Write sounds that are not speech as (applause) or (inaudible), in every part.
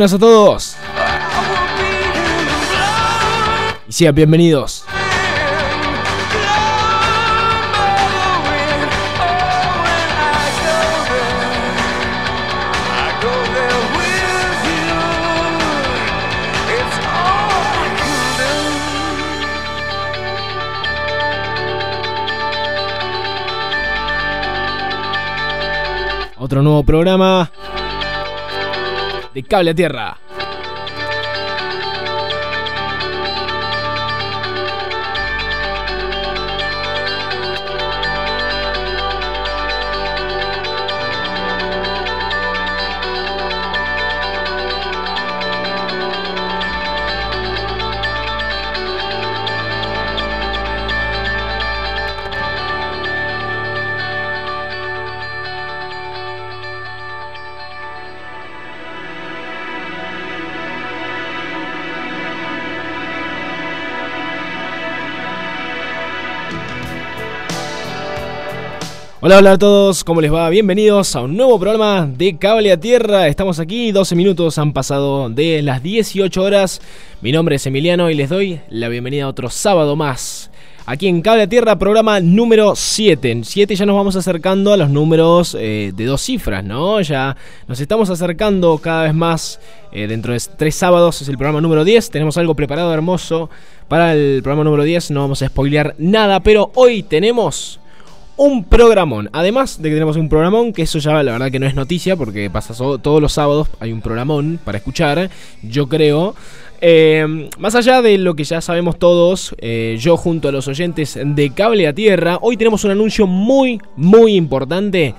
Buenas a todos. Y sean bienvenidos. Otro nuevo programa de Cable a Tierra. Hola, a todos, ¿cómo les va? Bienvenidos a un nuevo programa de Cable a Tierra. Estamos aquí, 12 minutos han pasado de las 18 horas. Mi nombre es Emiliano y les doy la bienvenida a otro sábado más. Aquí en Cable a Tierra, programa número 7. En 7 ya nos vamos acercando a los números eh, de dos cifras, ¿no? Ya nos estamos acercando cada vez más. Eh, dentro de tres sábados es el programa número 10. Tenemos algo preparado hermoso para el programa número 10. No vamos a spoilear nada, pero hoy tenemos un programón. Además de que tenemos un programón, que eso ya la verdad que no es noticia, porque pasa todos los sábados hay un programón para escuchar, yo creo. Eh, más allá de lo que ya sabemos todos, eh, yo junto a los oyentes de Cable a Tierra, hoy tenemos un anuncio muy, muy importante.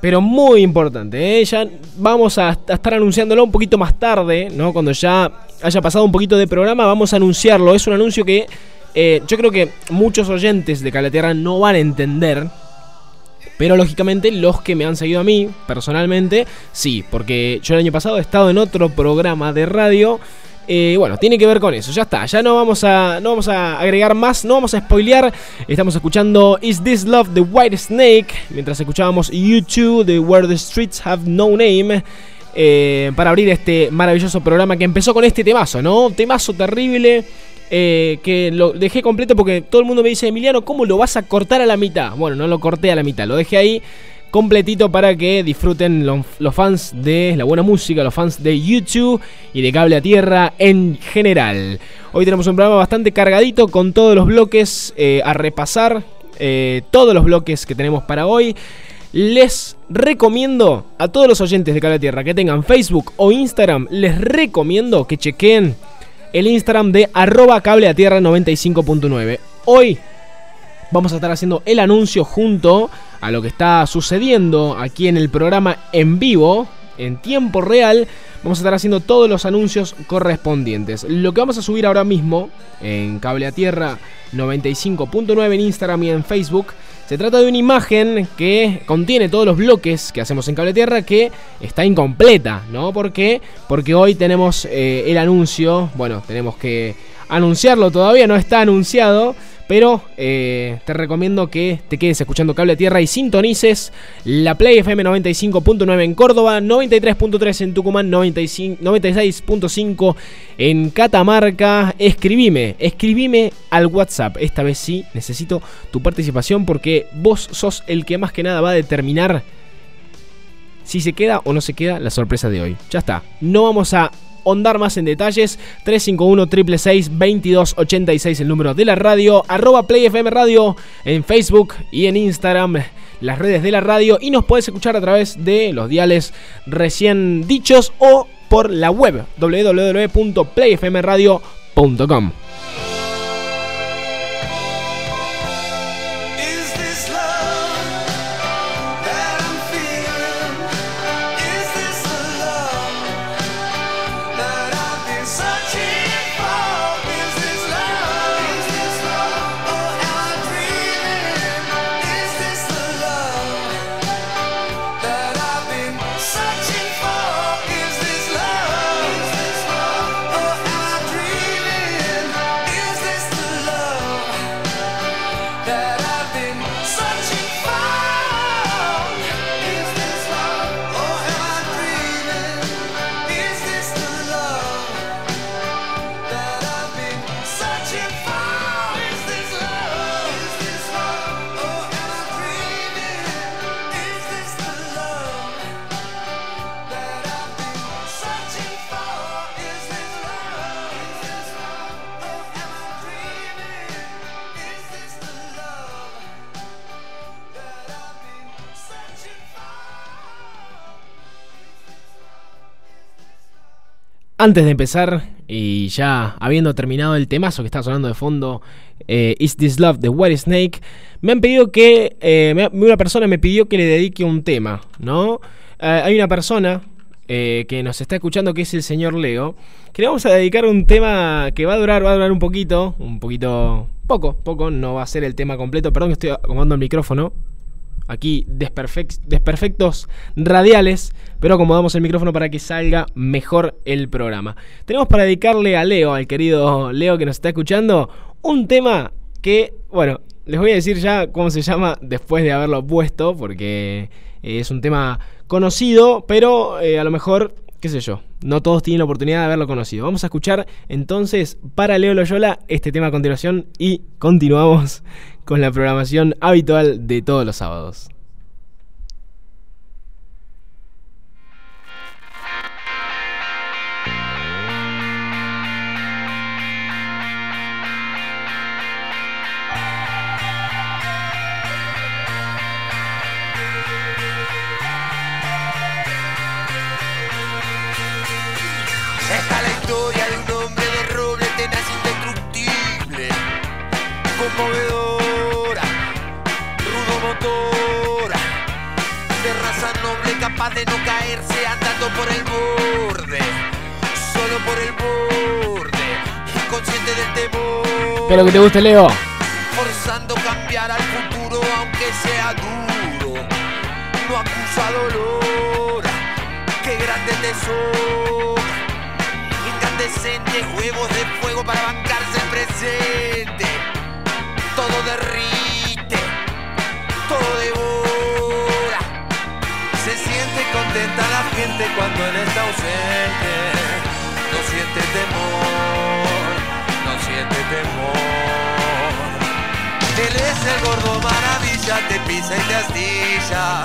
Pero muy importante, ¿eh? ya vamos a, a estar anunciándolo un poquito más tarde, ¿no? Cuando ya haya pasado un poquito de programa, vamos a anunciarlo. Es un anuncio que eh, yo creo que muchos oyentes de Calaterra no van a entender. Pero lógicamente los que me han seguido a mí, personalmente, sí. Porque yo el año pasado he estado en otro programa de radio. Eh, bueno, tiene que ver con eso, ya está, ya no vamos, a, no vamos a agregar más, no vamos a spoilear. Estamos escuchando Is This Love the White Snake, mientras escuchábamos YouTube de Where the Streets Have No Name. Eh, para abrir este maravilloso programa que empezó con este temazo, ¿no? Temazo terrible. Eh, que lo dejé completo porque todo el mundo me dice, Emiliano, ¿cómo lo vas a cortar a la mitad? Bueno, no lo corté a la mitad, lo dejé ahí completito para que disfruten los, fans de la buena música, los fans de YouTube y de Cable a Tierra en general. Hoy tenemos un programa bastante cargadito con todos los bloques eh, a repasar, eh, todos los bloques que tenemos para hoy. Les recomiendo a todos los oyentes de Cable a Tierra que tengan Facebook o Instagram, les recomiendo que chequen el Instagram de arroba cable a tierra 95.9. Hoy vamos a estar haciendo el anuncio junto a lo que está sucediendo aquí en el programa en vivo, en tiempo real. Vamos a estar haciendo todos los anuncios correspondientes. Lo que vamos a subir ahora mismo en Cable a Tierra 95.9 en Instagram y en Facebook se trata de una imagen que contiene todos los bloques que hacemos en Cable Tierra que está incompleta, ¿no? ¿Por qué? Porque hoy tenemos eh, el anuncio, bueno, tenemos que anunciarlo todavía, no está anunciado, pero eh, te recomiendo que te quedes escuchando Cable Tierra y sintonices la Play FM 95.9 en Córdoba, 93.3 en Tucumán, 96.5 en Catamarca. Escribime, escribime al WhatsApp. Esta vez sí necesito tu participación porque vos sos el que más que nada va a determinar si se queda o no se queda la sorpresa de hoy. Ya está. No vamos a ondar más en detalles, 351 666 2286 el número de la radio, arroba PlayFM Radio en Facebook y en Instagram, las redes de la radio y nos puedes escuchar a través de los diales recién dichos o por la web www.playfmradio.com. antes de empezar y ya habiendo terminado el temazo que está sonando de fondo, eh, Is This Love de White Snake, me han pedido que, eh, una persona me pidió que le dedique un tema, ¿no? Eh, hay una persona que nos está escuchando que es el señor Leo, que le vamos a dedicar un tema que va a durar, va a durar un poquito, un poquito, poco, poco, no va a ser el tema completo, perdón que estoy acomodando el micrófono, aquí desperfectos radiales, pero acomodamos el micrófono para que salga mejor el programa. Tenemos para dedicarle a Leo, al querido Leo que nos está escuchando, un tema que, bueno, les voy a decir ya cómo se llama después de haberlo puesto, porque es un tema conocido, pero eh, a lo mejor, qué sé yo, no todos tienen la oportunidad de haberlo conocido. Vamos a escuchar entonces para Leo Loyola este tema a continuación y continuamos con la programación habitual de todos los sábados. De no caerse andando por el borde, solo por el borde, inconsciente del temor. Espero que te guste, Leo. Forzando cambiar al futuro, aunque sea duro, no acusa dolor, qué grande tesoro, incandescentes huevos de fuego para bancarse cuando él está ausente. No siente temor, no siente temor. Él es el gordo maravilla, te pisa y te astilla.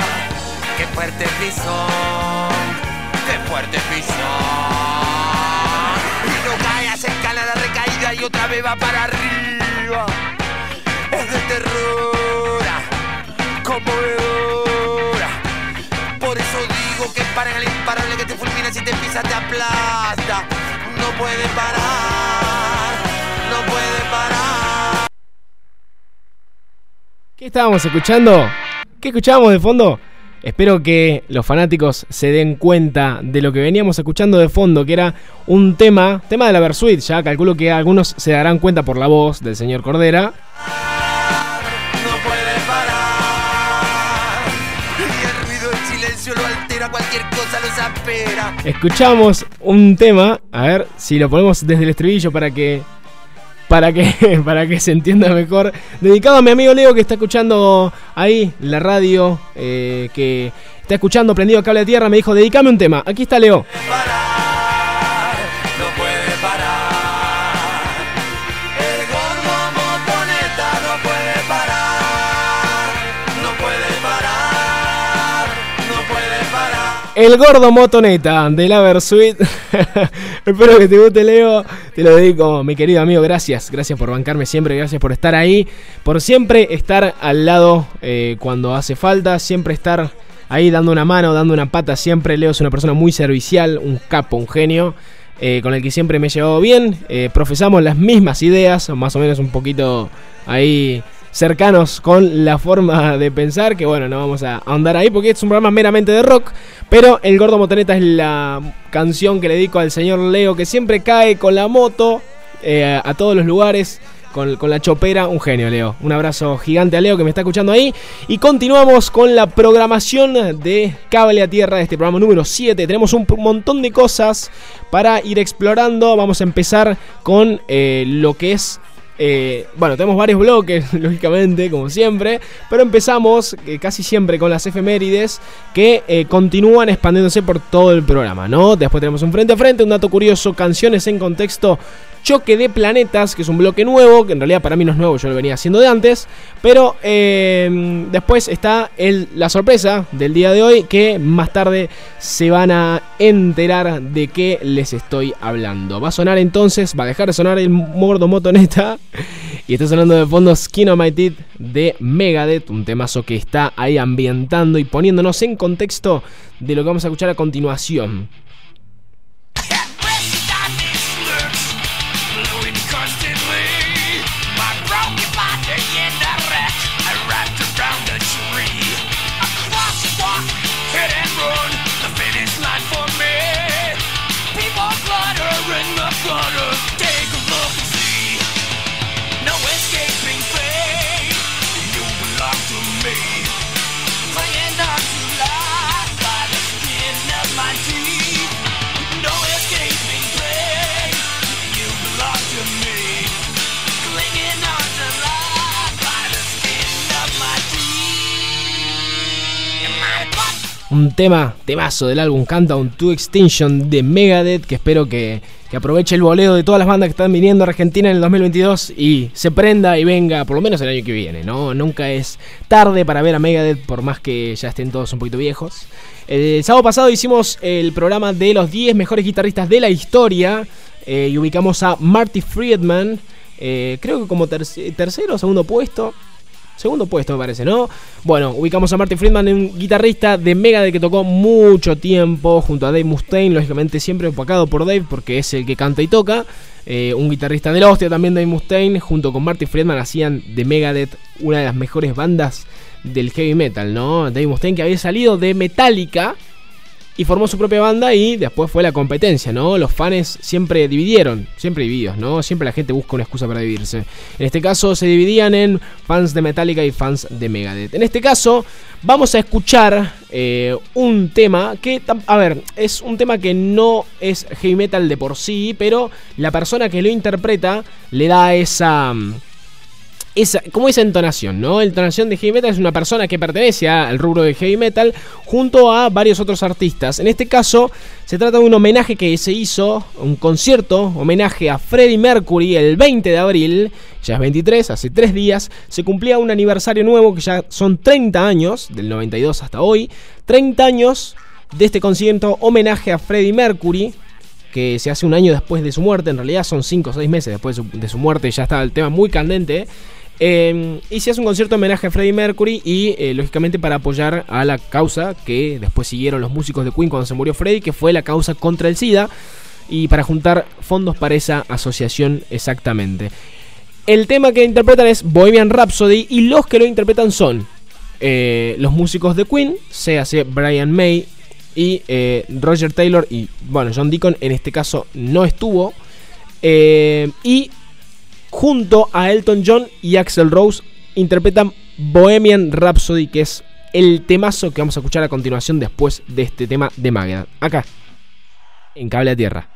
Qué fuerte pisón, qué fuerte pisón. Y no cae, se escala la recaída y otra vez va para arriba. Es de terror, conmovedora. Por eso que paran al imparable que te fulmina si te pisa te aplasta. No puede parar, no puede parar. ¿Qué estábamos escuchando? ¿Qué escuchábamos de fondo? Espero que los fanáticos se den cuenta de lo que veníamos escuchando de fondo, que era un tema, tema de la Versuit, ya calculo que algunos se darán cuenta por la voz del señor Cordera. Escuchamos un tema, a ver si lo ponemos desde el estribillo para que para que (laughs) para que se entienda mejor. Dedicado a mi amigo Leo que está escuchando ahí la radio, eh, que está escuchando prendido cable de tierra, me dijo, dedícame un tema. Aquí está Leo. El gordo motoneta de la Versuit. (laughs) Espero que te guste, Leo. Te lo dedico, mi querido amigo. Gracias. Gracias por bancarme siempre. Gracias por estar ahí. Por siempre estar al lado eh, cuando hace falta. Siempre estar ahí dando una mano, dando una pata. Siempre Leo es una persona muy servicial, un capo, un genio. Eh, con el que siempre me he llevado bien. Eh, profesamos las mismas ideas, más o menos un poquito ahí cercanos con la forma de pensar, que bueno, no vamos a ahondar ahí porque es un programa meramente de rock, pero El Gordo Motoneta es la canción que le dedico al señor Leo, que siempre cae con la moto eh, a todos los lugares. Con, con, la chopera, un genio, Leo. Un abrazo gigante a Leo que me está escuchando ahí. Y continuamos con la programación de Cable a Tierra este programa número 7. Tenemos un montón de cosas para ir explorando. Vamos a empezar con eh, lo que es eh, bueno, tenemos varios bloques, (laughs) lógicamente, como siempre, pero empezamos eh, casi siempre con las efemérides que eh, continúan expandiéndose por todo el programa, ¿no? Después tenemos un frente a frente, un dato curioso, canciones en contexto Choque de Planetas, que es un bloque nuevo, que en realidad para mí no es nuevo, yo lo venía haciendo de antes. Pero eh, después está la sorpresa del día de hoy, que más tarde se van a enterar de qué les estoy hablando. Va a sonar entonces, va a dejar de sonar el mordo motoneta. Y está sonando de fondo Skin of My Teeth de Megadeth, un temazo que está ahí ambientando y poniéndonos en contexto de lo que vamos a escuchar a continuación. Un tema, temazo del álbum Countdown to Extinction de Megadeth, que espero que, que aproveche el boleo de todas las bandas que están viniendo a Argentina en el 2022 y se prenda y venga, por lo menos el año que viene, ¿no? Nunca es tarde para ver a Megadeth, por más que ya estén todos un poquito viejos. El sábado pasado hicimos el programa de los 10 mejores guitarristas de la historia eh, y ubicamos a Marty Friedman, eh, creo que como tercero o segundo puesto. Segundo puesto me parece, ¿no? Bueno, ubicamos a Marty Friedman, un guitarrista de Megadeth que tocó mucho tiempo junto a Dave Mustaine, lógicamente siempre opacado por Dave porque es el que canta y toca. Eh, un guitarrista de la hostia también Dave Mustaine, junto con Marty Friedman hacían de Megadeth una de las mejores bandas del heavy metal, ¿no? Dave Mustaine que había salido de Metallica y formó su propia banda y después fue la competencia, ¿no? Los fans siempre dividieron, siempre divididos, ¿no? Siempre la gente busca una excusa para dividirse. En este caso se dividían en fans de Metallica y fans de Megadeth. En este caso vamos a escuchar eh, un tema que, a ver, es un tema que no es heavy metal de por sí, pero la persona que lo interpreta le da esa esa, como esa entonación, ¿no? Entonación de heavy metal es una persona que pertenece al rubro de heavy metal junto a varios otros artistas. En este caso, se trata de un homenaje que se hizo, un concierto, homenaje a Freddie Mercury el 20 de abril, ya es 23, hace tres días, se cumplía un aniversario nuevo que ya son 30 años, del 92 hasta hoy, 30 años de este concierto homenaje a Freddie Mercury, que se hace un año después de su muerte, en realidad son 5 o 6 meses después de su, de su muerte, ya está el tema muy candente. Eh, y se hace un concierto de homenaje a Freddie Mercury y eh, lógicamente para apoyar a la causa que después siguieron los músicos de Queen cuando se murió Freddie, que fue la causa contra el SIDA, y para juntar fondos para esa asociación exactamente. El tema que interpretan es Bohemian Rhapsody y los que lo interpretan son eh, los músicos de Queen, se hace Brian May y Roger Taylor y bueno, John Deacon en este caso no estuvo. y junto a Elton John y Axel Rose interpretan Bohemian Rhapsody, que es el temazo que vamos a escuchar a continuación después de este tema de Magda. Acá, en Cable a Tierra.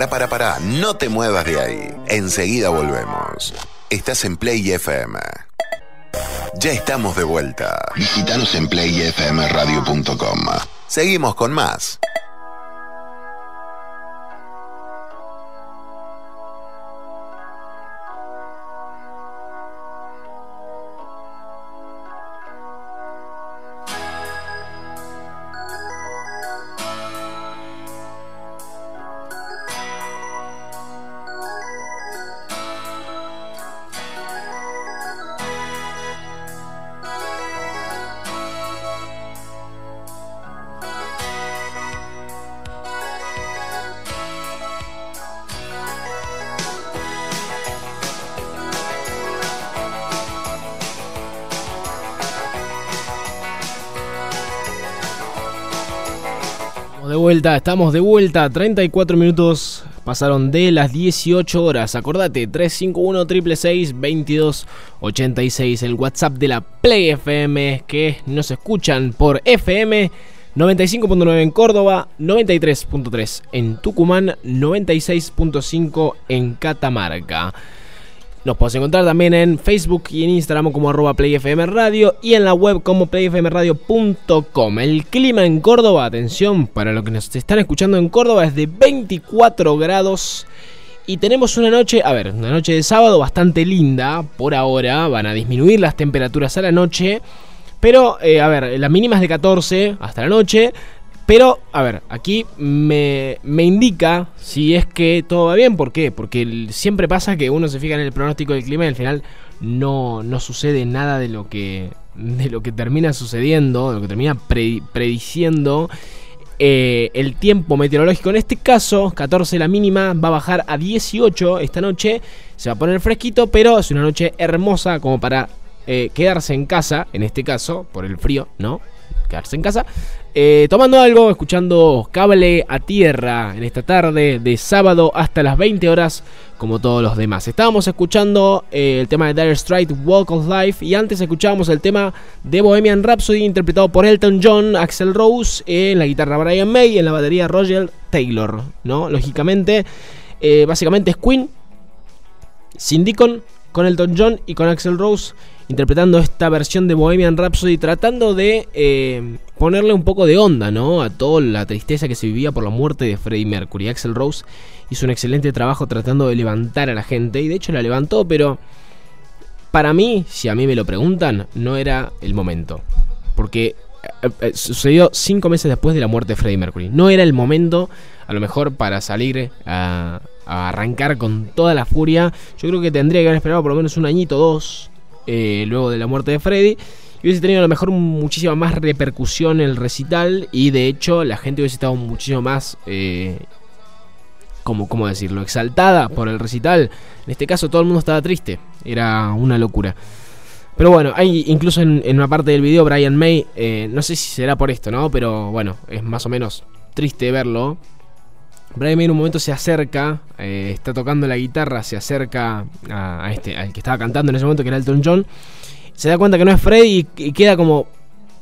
Para, para, para, no te muevas de ahí. Enseguida volvemos. Estás en Play FM. Ya estamos de vuelta. Visítanos en playfmradio.com. Seguimos con más. Estamos de vuelta. 34 minutos pasaron de las 18 horas. Acordate, 351 22 86 el WhatsApp de la Play FM, que nos escuchan por FM 95.9 en Córdoba, 93.3 en Tucumán, 96.5 en Catamarca. Nos podés encontrar también en Facebook y en Instagram como arroba playfmradio y en la web como playfmradio.com. El clima en Córdoba, atención, para los que nos están escuchando en Córdoba es de 24 grados. Y tenemos una noche, a ver, una noche de sábado bastante linda por ahora. Van a disminuir las temperaturas a la noche. Pero, eh, a ver, la mínima es de 14 hasta la noche. Pero, a ver, aquí me, indica si es que todo va bien. ¿Por qué? Porque siempre pasa que uno se fija en el pronóstico del clima y al final no, no sucede nada de lo que, de lo que termina sucediendo, de lo que termina prediciendo eh, el tiempo meteorológico. En este caso, 14 la mínima, va a bajar a 18 esta noche. Se va a poner fresquito, pero es una noche hermosa como para eh, quedarse en casa, en este caso, por el frío, ¿no? Quedarse en casa. Eh, tomando algo, escuchando cable a tierra en esta tarde de sábado hasta las 20 horas, como todos los demás. Estábamos escuchando eh, el tema de Dire Strike, Walk of Life, y antes escuchábamos el tema de Bohemian Rhapsody, interpretado por Elton John, Axel Rose, en la guitarra Brian May y en la batería Roger Taylor. ¿no? Lógicamente, eh, básicamente es Queen, sin con Elton John y con Axel Rose interpretando esta versión de Bohemian Rhapsody, tratando de eh, ponerle un poco de onda, ¿no? A toda la tristeza que se vivía por la muerte de Freddie Mercury. Axel Rose hizo un excelente trabajo tratando de levantar a la gente, y de hecho la levantó, pero para mí, si a mí me lo preguntan, no era el momento. Porque eh, eh, sucedió cinco meses después de la muerte de Freddie Mercury. No era el momento, a lo mejor, para salir a, a arrancar con toda la furia. Yo creo que tendría que haber esperado por lo menos un añito, dos, eh, luego de la muerte de Freddy. Y hubiese tenido a lo mejor muchísima más repercusión el recital. Y de hecho la gente hubiese estado muchísimo más... Eh, como, ¿Cómo decirlo? Exaltada por el recital. En este caso todo el mundo estaba triste. Era una locura. Pero bueno, hay incluso en, una parte del video Brian May, eh, no sé si será por esto, ¿no? Pero bueno, es más o menos triste verlo. Brian en un momento se acerca, eh, está tocando la guitarra, se acerca a, este, al que estaba cantando en ese momento, que era Elton John. Se da cuenta que no es Freddy y, queda como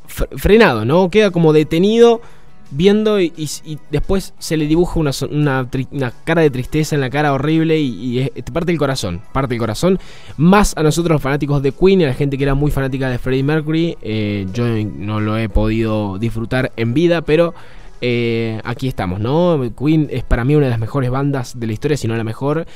frenado, ¿no? Queda como detenido viendo y, después se le dibuja una, una, cara de tristeza en la cara horrible y, parte del corazón, parte del corazón. Más a nosotros los fanáticos de Queen y a la gente que era muy fanática de Freddie Mercury. Eh, yo no lo he podido disfrutar en vida, pero eh, aquí estamos, ¿no? Queen es para mí una de las mejores bandas de la historia, si no la mejor.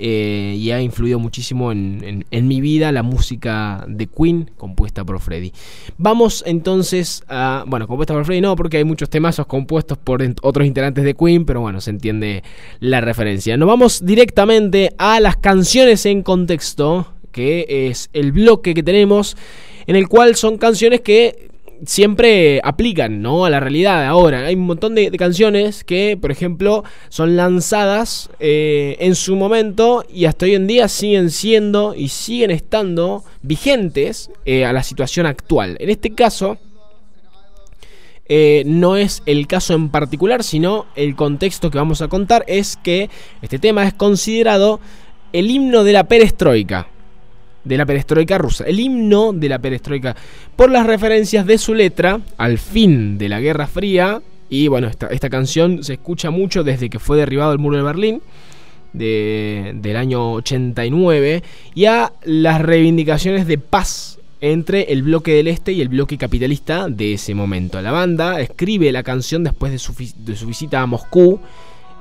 Eh, y ha influido muchísimo en, mi vida la música de Queen compuesta por Freddy. Vamos entonces a. Bueno, compuesta por Freddy no, porque hay muchos temazos compuestos por otros integrantes de Queen, pero bueno, se entiende la referencia. Nos vamos directamente a las canciones en contexto, que es el bloque que tenemos, en el cual son canciones que siempre aplican, ¿no? A la realidad ahora. Hay un montón de, canciones que, por ejemplo, son lanzadas eh, en su momento y hasta hoy en día siguen siendo y siguen estando vigentes eh, a la situación actual. En este caso, eh, no es el caso en particular, sino el contexto que vamos a contar es que este tema es considerado el himno de la perestroika de la perestroika rusa, el himno de la perestroika, por las referencias de su letra al fin de la Guerra Fría, Y bueno, esta, esta canción se escucha mucho desde que fue derribado el muro de Berlín. del año 89 y a las reivindicaciones de paz entre el bloque del este y el bloque capitalista de ese momento. La banda escribe la canción después de su, de su visita a Moscú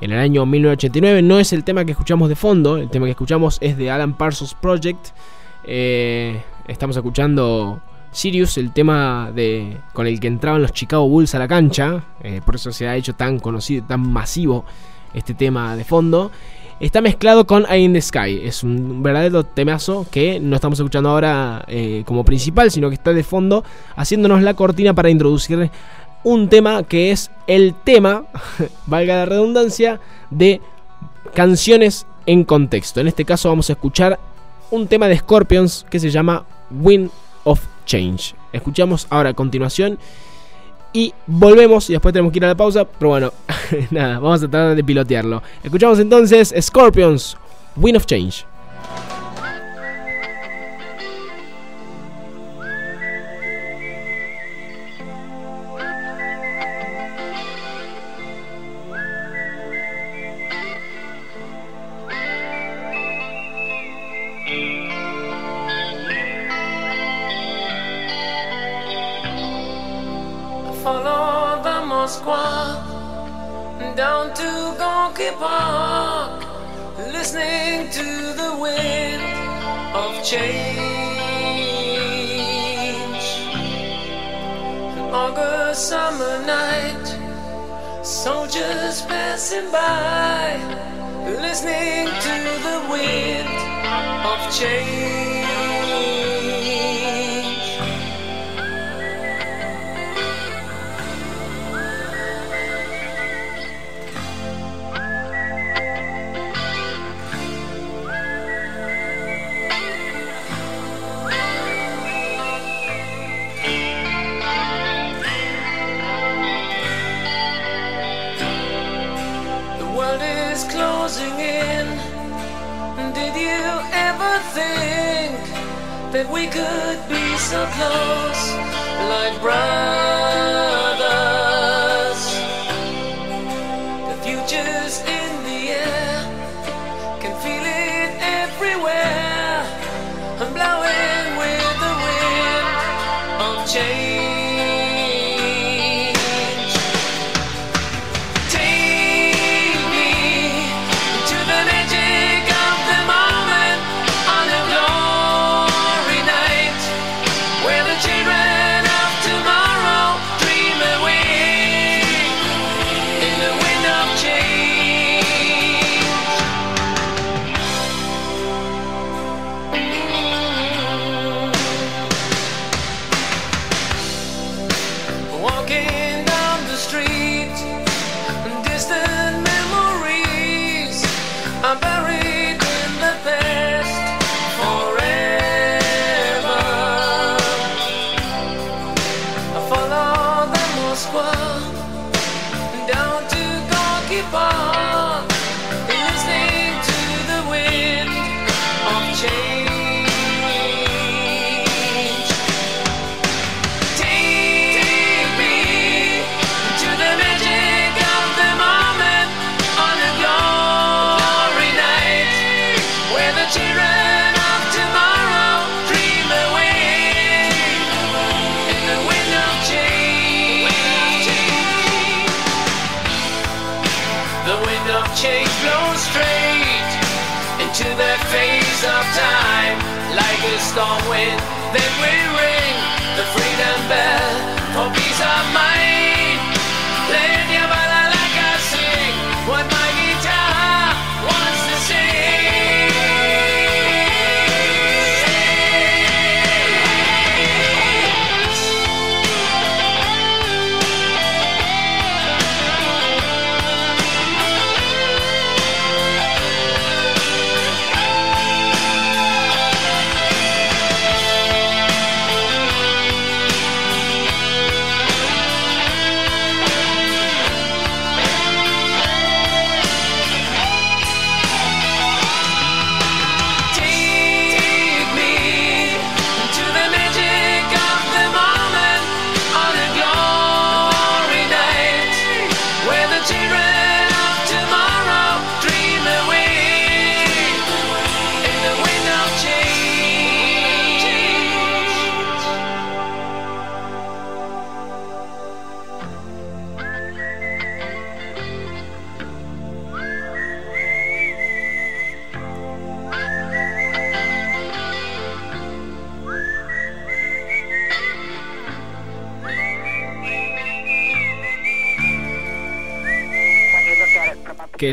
en el año 1989. No es el tema que escuchamos de fondo, el tema que escuchamos es de Alan Parsons Project. Eh, estamos escuchando Sirius, el tema de, con el que entraban los Chicago Bulls a la cancha. Eh, por eso se ha hecho tan conocido, tan masivo este tema de fondo. Está mezclado con Eye in the Sky. Es un verdadero temazo que no estamos escuchando ahora eh, como principal, sino que está de fondo haciéndonos la cortina para introducir un tema que es el tema, (laughs) valga la redundancia, de canciones en contexto. En este caso vamos a escuchar un tema de Scorpions que se llama Wind of Change. Escuchamos ahora a continuación y volvemos y después tenemos que ir a la pausa, pero bueno, (laughs) nada, vamos a tratar de pilotearlo. Escuchamos entonces Scorpions, Wind of Change. change. looking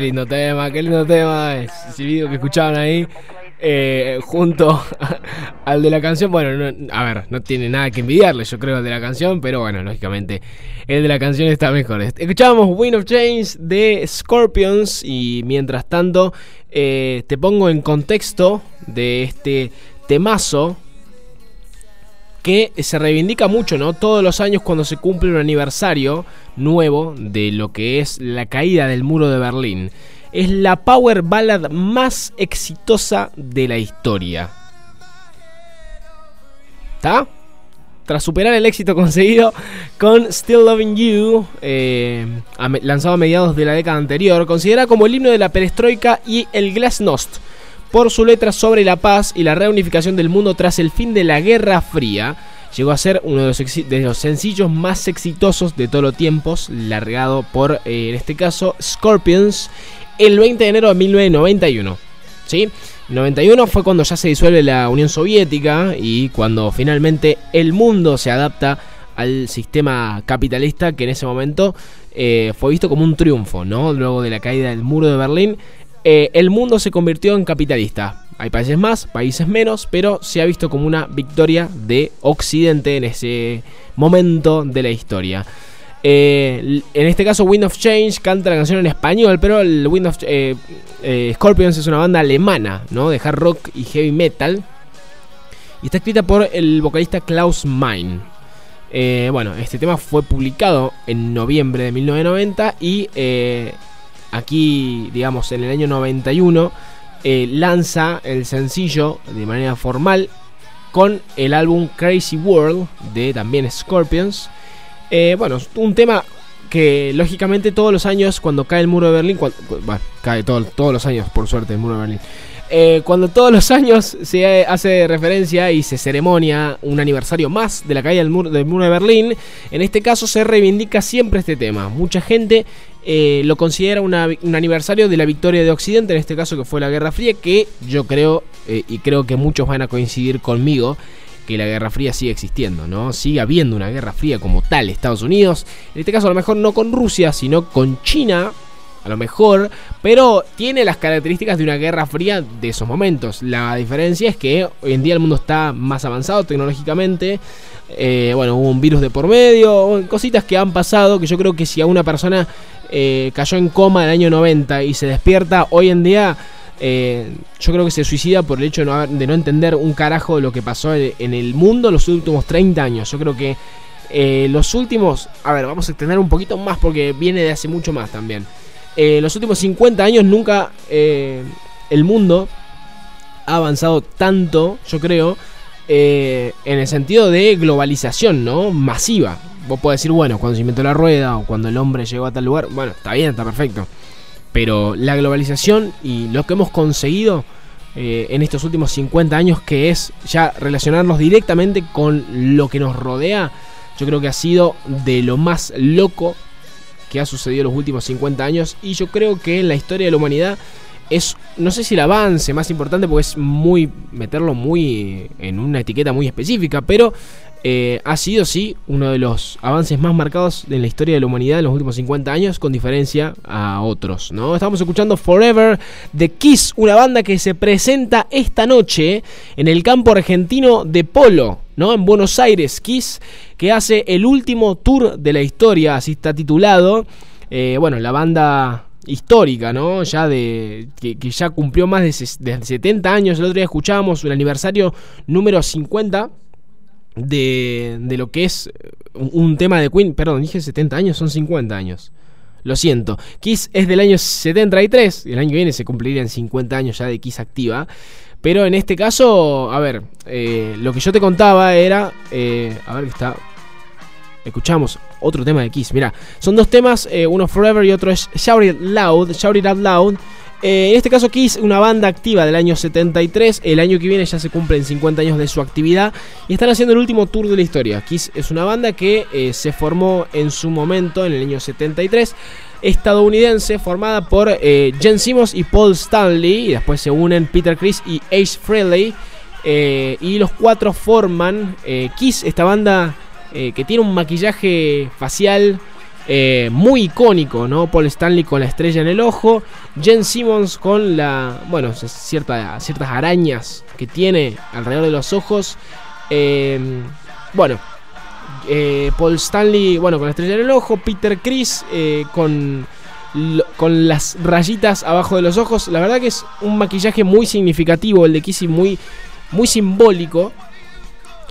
lindo tema, qué lindo tema. Ese video que escuchaban ahí. Eh, junto (laughs) al de la canción. Bueno, a ver, no tiene nada que envidiarle, yo creo, al de la canción, pero bueno, lógicamente, el de la canción está mejor. Escuchábamos Wind of Change de Scorpions y mientras tanto, eh, te pongo en contexto de este temazo que se reivindica mucho, ¿no? Todos los años cuando se cumple un aniversario nuevo de lo que es la caída del muro de Berlín. Es la power ballad más exitosa de la historia. ¿Está? Tras superar el éxito conseguido con Still Loving You, eh, lanzado a mediados de la década anterior, considera como el himno de la perestroika y el glasnost por su letra sobre la paz y la reunificación del mundo tras el fin de la Guerra Fría. Llegó a ser uno de los, sencillos más exitosos de todos los tiempos, largado por, eh, en este caso, Scorpions, el 20 de enero de 1991. ¿Sí? 91 fue cuando ya se disuelve la Unión Soviética y cuando finalmente el mundo se adapta al sistema capitalista que en ese momento eh, fue visto como un triunfo, ¿no? Luego de la caída del muro de Berlín, eh, el mundo se convirtió en capitalista. Hay países más, países menos, pero se ha visto como una victoria de Occidente en ese momento de la historia. Eh, en este caso, Wind of Change canta la canción en español, pero el Wind of eh, Scorpions es una banda alemana, ¿no? De hard rock y heavy metal. Y está escrita por el vocalista Klaus Mein. bueno, este tema fue publicado en noviembre de 1990 y aquí, digamos, en el año 91, eh, lanza el sencillo de manera formal con el álbum Crazy World de también Scorpions. Eh, bueno, un tema que lógicamente todos los años cuando cae el muro de Berlín, bueno, cae todos los años por suerte el muro de Berlín, eh, cuando todos los años se hace referencia y se ceremonia un aniversario más de la caída del muro, del muro de Berlín, en este caso se reivindica siempre este tema. Mucha gente eh, lo considera un aniversario de la victoria de Occidente, en este caso que fue la Guerra Fría, que yo creo, eh, y creo que muchos van a coincidir conmigo, que la Guerra Fría sigue existiendo, ¿no? Sigue habiendo una Guerra Fría como tal, Estados Unidos, en este caso a lo mejor no con Rusia, sino con China, a lo mejor, pero tiene las características de una guerra fría de esos momentos. La diferencia es que hoy en día el mundo está más avanzado tecnológicamente. Eh, bueno, hubo un virus de por medio, cositas que han pasado que yo creo que si a una persona eh, cayó en coma en el año 90 y se despierta hoy en día, eh, yo creo que se suicida por el hecho de no, de no, entender un carajo de lo que pasó en el mundo los últimos 30 años. Yo creo que los últimos, a ver, vamos a extender un poquito más porque viene de hace mucho más también. En los últimos 50 años nunca el mundo ha avanzado tanto, yo creo, eh, en el sentido de globalización, ¿no? Masiva. Vos podés decir, bueno, cuando se inventó la rueda o cuando el hombre llegó a tal lugar, bueno, está bien, está perfecto. Pero la globalización y lo que hemos conseguido eh, en estos últimos 50 años, que es ya relacionarnos directamente con lo que nos rodea, yo creo que ha sido de lo más loco que ha sucedido en los últimos 50 años. Y yo creo que en la historia de la humanidad es, no sé si el avance más importante, porque es muy, meterlo muy en una etiqueta muy específica, pero eh, ha sido sí uno de los avances más marcados en la historia de la humanidad en los últimos 50 años, con diferencia a otros, ¿no? Estamos escuchando Forever de Kiss, una banda que se presenta esta noche en el campo argentino de polo, ¿no? En Buenos Aires, Kiss, que hace el último tour de la historia, así está titulado. Eh, bueno, la banda histórica, ¿no? Ya de. Que, ya cumplió más de, 70 años. El otro día escuchábamos el aniversario número 50 de, de lo que es un, tema de Queen. Perdón, dije 70 años, son 50 años. Lo siento. Kiss es del año 73. El año viene se cumplirían 50 años ya de Kiss activa. Pero en este caso, a ver, eh, lo que yo te contaba era. Eh, a ver que está escuchamos otro tema de Kiss. Mira, son dos temas, eh, uno Forever y otro es Shout It Loud. Shout It Out Loud. Eh, en este caso Kiss, una banda activa del año 73. El año que viene ya se cumplen 50 años de su actividad y están haciendo el último tour de la historia. Kiss es una banda que se formó en su momento, en el año 73 estadounidense formada por Jen Simmons y Paul Stanley y después se unen Peter Chris y Ace Frehley y los cuatro forman Kiss, esta banda eh, que tiene un maquillaje facial eh, muy icónico, ¿no? Paul Stanley con la estrella en el ojo, Jen Simmons con la, bueno, cierta, ciertas arañas que tiene alrededor de los ojos. Eh, bueno, eh, Paul Stanley, bueno, con la estrella en el ojo, Peter Chris con, con las rayitas abajo de los ojos. La verdad que es un maquillaje muy significativo, el de Kissy muy, muy simbólico.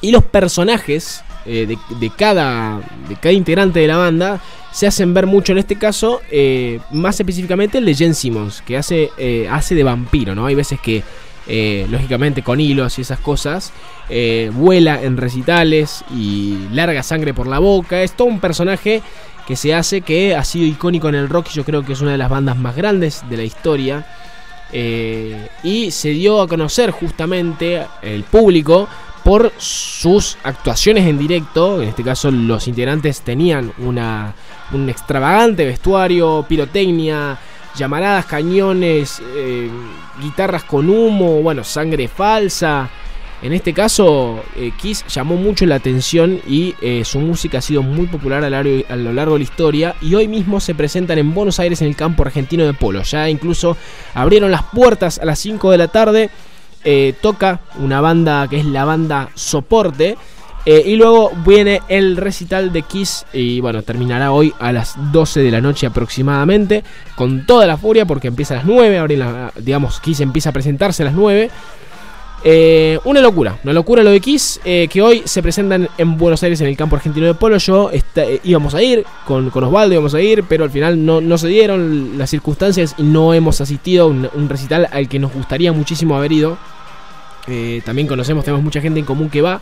Y los personajes de, cada, de cada integrante de la banda se hacen ver mucho en este caso, eh, más específicamente el de Jen Simmons, que hace, eh, hace de vampiro, ¿no? Hay veces que, eh, lógicamente, con hilos y esas cosas, vuela en recitales y larga sangre por la boca. Es todo un personaje que se hace que ha sido icónico en el rock yo creo que es una de las bandas más grandes de la historia. y se dio a conocer justamente el público por sus actuaciones en directo. En este caso, los integrantes tenían una, un extravagante vestuario, pirotecnia, llamaradas, cañones, eh, guitarras con humo, bueno, sangre falsa. En este caso, eh, Kiss llamó mucho la atención y eh, su música ha sido muy popular a, a, lo largo de la historia. Y hoy mismo se presentan en Buenos Aires en el campo argentino de polo. Ya incluso abrieron las puertas a las 5 de la tarde eh, toca una banda que es la banda Soporte. Eh, y luego viene el recital de Kiss y bueno, terminará hoy a las 12 de la noche aproximadamente, con toda la furia porque empieza a las 9, digamos, Kiss empieza a presentarse a las 9. Eh, una locura, una locura lo de Kiss, que hoy se presentan en Buenos Aires en el campo argentino de polo. Yo íbamos a ir, con, con, Osvaldo íbamos a ir, pero al final no, no se dieron las circunstancias y no hemos asistido a un recital al que nos gustaría muchísimo haber ido. Eh, también conocemos, tenemos mucha gente en común que va.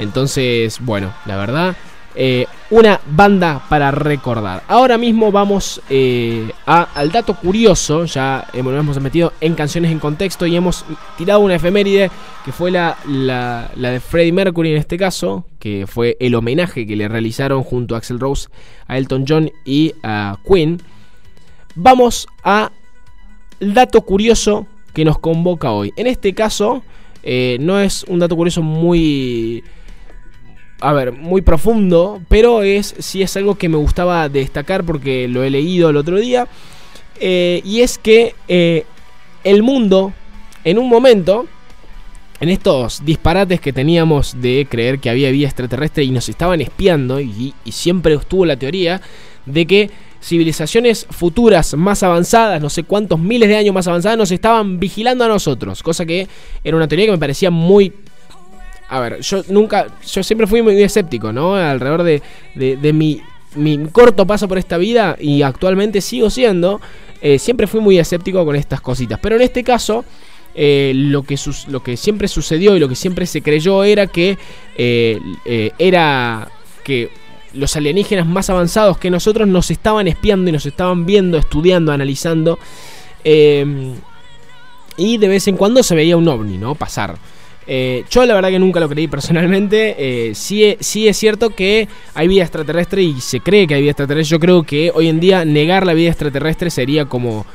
Entonces, bueno, la verdad, eh, una banda para recordar. Ahora mismo vamos eh, al dato curioso. Ya nos hemos metido en canciones en contexto y hemos tirado una efeméride que fue la, la, de Freddie Mercury en este caso, que fue el homenaje que le realizaron junto a Axel Rose, a Elton John y a Queen. Vamos a dato curioso que nos convoca hoy. En este caso, eh, no es un dato curioso muy... A ver, muy profundo, pero es sí es algo que me gustaba destacar porque lo he leído el otro día. Eh, y es que eh, el mundo, en un momento, en estos disparates que teníamos de creer que había vida extraterrestre y nos estaban espiando, y siempre estuvo la teoría de que civilizaciones futuras más avanzadas, no sé cuántos miles de años más avanzadas, nos estaban vigilando a nosotros. Cosa que era una teoría que me parecía muy... A ver, yo nunca, yo siempre fui muy escéptico, ¿no? Alrededor de, de, mi, mi, corto paso por esta vida y actualmente sigo siendo, eh, siempre fui muy escéptico con estas cositas. Pero en este caso... Eh, lo, que lo que siempre sucedió y lo que siempre se creyó era que eh, era que los alienígenas más avanzados que nosotros nos estaban espiando y nos estaban viendo, estudiando, analizando. Y de vez en cuando se veía un ovni, ¿no? Pasar. Eh, yo la verdad que nunca lo creí personalmente. Eh, sí, sí, es cierto que hay vida extraterrestre y se cree que hay vida extraterrestre. Yo creo que hoy en día negar la vida extraterrestre sería como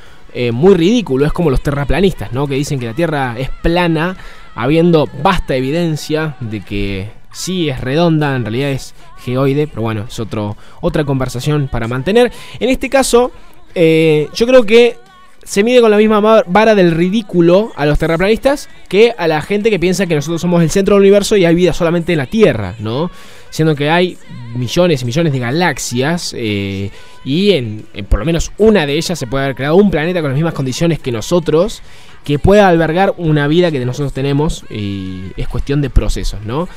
muy ridículo. Es como los terraplanistas, ¿no? Que dicen que la Tierra es plana, habiendo vasta evidencia de que sí es redonda, en realidad es geoide, pero bueno, es otro, otra conversación para mantener. En este caso, eh, yo creo que se mide con la misma vara del ridículo a los terraplanistas que a la gente que piensa que nosotros somos el centro del universo y hay vida solamente en la Tierra, ¿no? Siendo que hay millones y millones de galaxias eh, y en, por lo menos una de ellas se puede haber creado un planeta con las mismas condiciones que nosotros que pueda albergar una vida que nosotros tenemos y es cuestión de procesos, ¿no?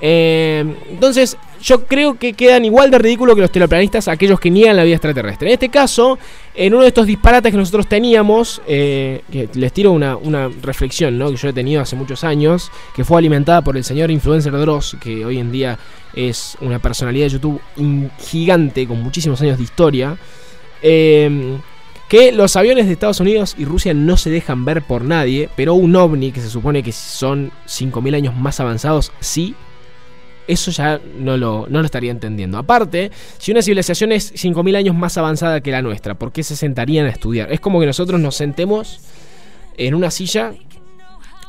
Eh, entonces, yo creo que quedan igual de ridículo que los terraplanistas aquellos que niegan la vida extraterrestre. En este caso, en uno de estos disparates que nosotros teníamos, eh, que les tiro una, reflexión ¿no? que yo he tenido hace muchos años, que fue alimentada por el señor influencer Dross, que hoy en día es una personalidad de YouTube gigante con muchísimos años de historia. Eh, que los aviones de Estados Unidos y Rusia no se dejan ver por nadie, pero un ovni que se supone que son 5.000 años más avanzados, sí, eso ya no lo, no lo estaría entendiendo. Aparte, si una civilización es 5.000 años más avanzada que la nuestra, ¿por qué se sentarían a estudiar? Es como que nosotros nos sentemos en una silla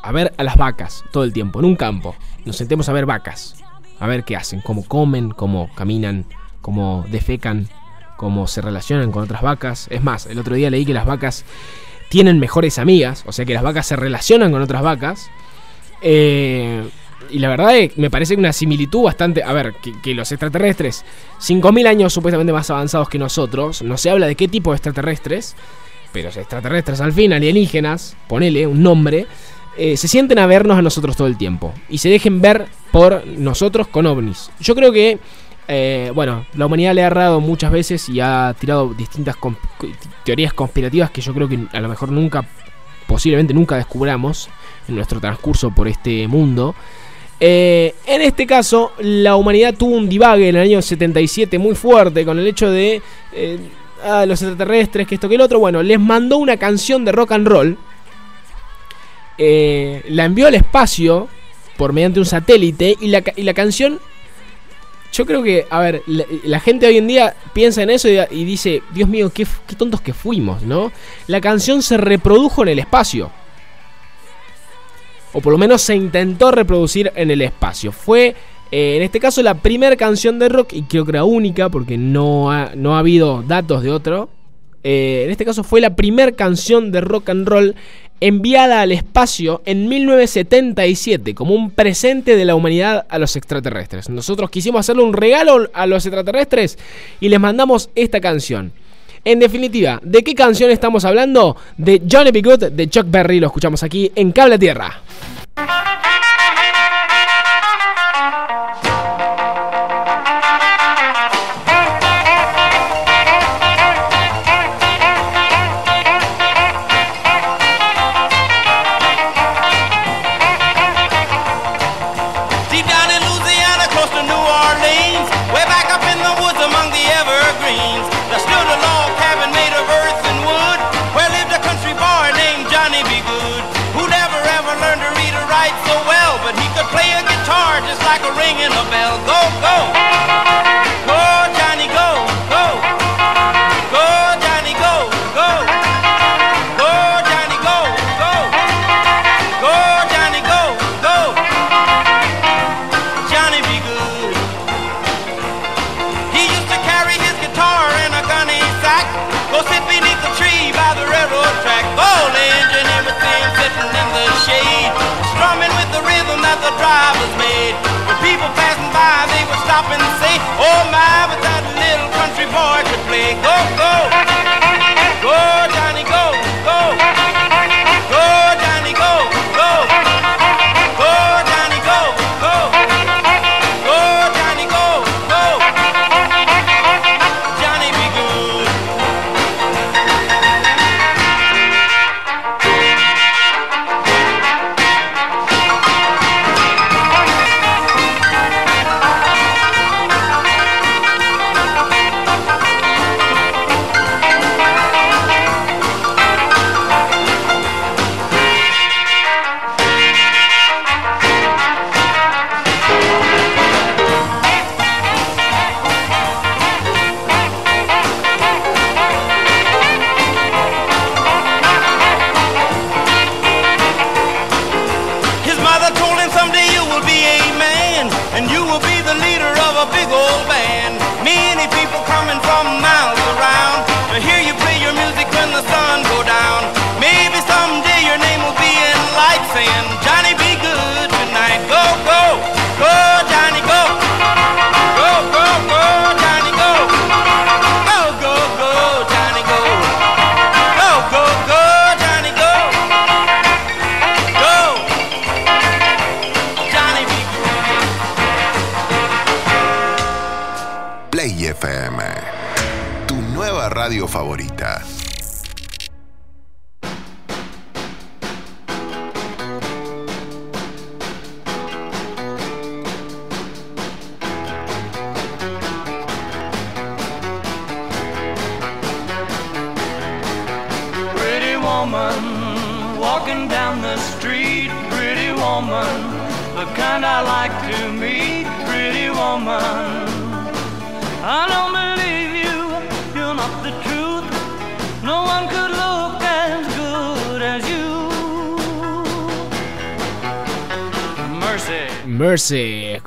a ver a las vacas todo el tiempo, en un campo. Nos sentemos a ver vacas, a ver qué hacen, cómo comen, cómo caminan, cómo defecan, cómo se relacionan con otras vacas. Es más, el otro día leí que las vacas tienen mejores amigas, o sea que las vacas se relacionan con otras vacas. Eh, y la verdad es, me parece una similitud bastante. A ver, que, los extraterrestres, 5.000 años supuestamente más avanzados que nosotros, no se habla de qué tipo de extraterrestres, pero extraterrestres al fin, alienígenas, ponele un nombre, eh, se sienten a vernos a nosotros todo el tiempo y se dejen ver por nosotros con ovnis. Yo creo que, eh, bueno, la humanidad le ha errado muchas veces y ha tirado distintas teorías conspirativas que yo creo que a lo mejor nunca, posiblemente nunca descubramos en nuestro transcurso por este mundo. Eh, en este caso, la humanidad tuvo un divague en el año 77 muy fuerte con el hecho de eh, ah, los extraterrestres, que esto que el otro. Bueno, les mandó una canción de rock and roll. Eh, la envió al espacio por mediante un satélite y la, y la canción yo creo que, a ver, la, gente hoy en día piensa en eso y, dice, Dios mío, qué, qué, tontos que fuimos, ¿no? La canción se reprodujo en el espacio o por lo menos se intentó reproducir en el espacio. Fue eh, en este caso la primera canción de rock y creo que la única porque no ha, no ha habido datos de otro. Eh, en este caso fue la primera canción de rock and roll enviada al espacio en 1977 como un presente de la humanidad a los extraterrestres. Nosotros quisimos hacerle un regalo a los extraterrestres y les mandamos esta canción. En definitiva, ¿de qué canción estamos hablando? De Johnny B. Good de Chuck Berry, lo escuchamos aquí en Cable Tierra. Thank you.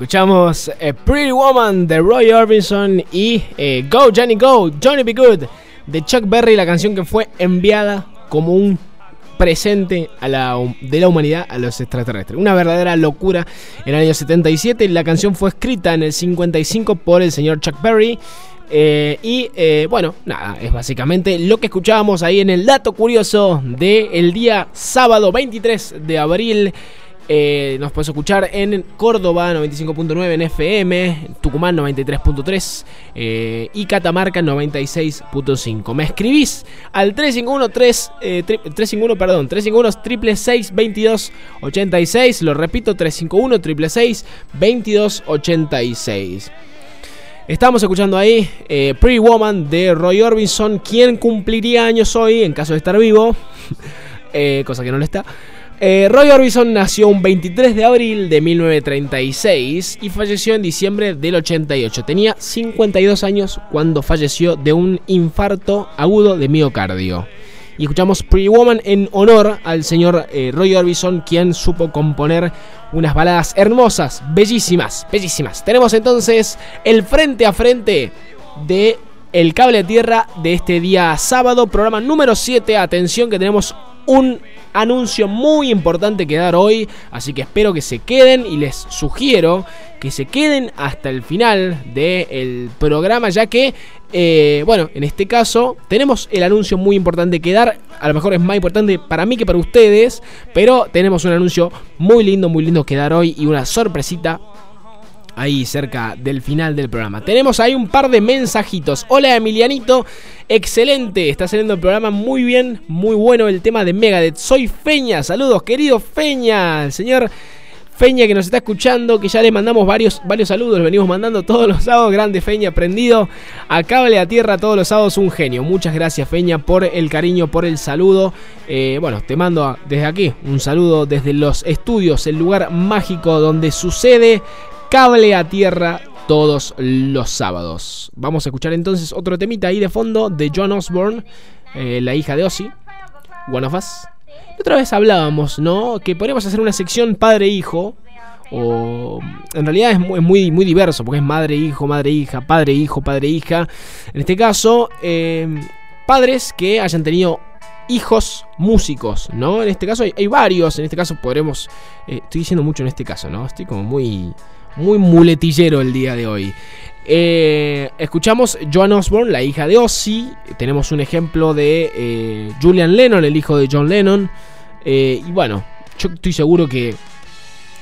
Escuchamos eh, Pretty Woman de Roy Orbison y eh, Go Johnny Go, Johnny Be Good de Chuck Berry, la canción que fue enviada como un presente a la, de la humanidad a los extraterrestres. Una verdadera locura en el año 77. La canción fue escrita en el 55 por el señor Chuck Berry. Eh, y bueno, nada, es básicamente lo que escuchábamos ahí en el dato curioso del día sábado 23 de abril eh, nos puedes escuchar en Córdoba 95.9 en FM, Tucumán 93.3 eh, y Catamarca 96.5. Me escribís al 351 3, 351, perdón, 351 666 2286. Lo repito, 351 666 2286. Estamos escuchando ahí eh, Pretty Woman de Roy Orbison, quien cumpliría años hoy en caso de estar vivo, (laughs) cosa que no lo está. Eh, Roy Orbison nació un 23 de abril de 1936 y falleció en diciembre del 88. Tenía 52 años cuando falleció de un infarto agudo de miocardio. Y escuchamos Pretty Woman en honor al señor eh, Roy Orbison, quien supo componer unas baladas hermosas, bellísimas, bellísimas. Tenemos entonces el frente a frente de el cable a tierra de este día sábado, programa número 7. Atención que tenemos un anuncio muy importante que dar hoy, así que espero que se queden y les sugiero que se queden hasta el final del programa, ya que, eh, bueno, en este caso tenemos el anuncio muy importante que dar, a lo mejor es más importante para mí que para ustedes, pero tenemos un anuncio muy lindo, muy lindo que dar hoy y una sorpresita ahí cerca del final del programa. Tenemos ahí un par de mensajitos. Hola Emilianito, excelente, está saliendo el programa muy bien, muy bueno el tema de Megadeth. Soy Feña, saludos querido Feña, el señor Feña que nos está escuchando, que ya le mandamos varios, varios saludos, le venimos mandando todos los sábados, grande Feña, prendido a cable a tierra todos los sábados, un genio. Muchas gracias Feña por el cariño, por el saludo. Eh, bueno, te mando desde aquí un saludo desde los estudios, el lugar mágico donde sucede cable a tierra todos los sábados. Vamos a escuchar entonces otro temita ahí de fondo de John Osborne, eh, la hija de Ozzy, One of Us. otra vez hablábamos, ¿no? Que podríamos hacer una sección padre-hijo. O en realidad es muy, muy, diverso, porque es madre-hijo, madre-hija, padre-hijo, padre-hija. En este caso, eh, padres que hayan tenido hijos músicos, ¿no? En este caso hay, varios, en este caso podremos... Eh, estoy diciendo mucho en este caso, ¿no? Estoy como muy muy muletillero el día de hoy. Eh, escuchamos Joan Osborne, la hija de Ozzy. Tenemos un ejemplo de eh, Julian Lennon, el hijo de John Lennon. Eh, y bueno, yo estoy seguro que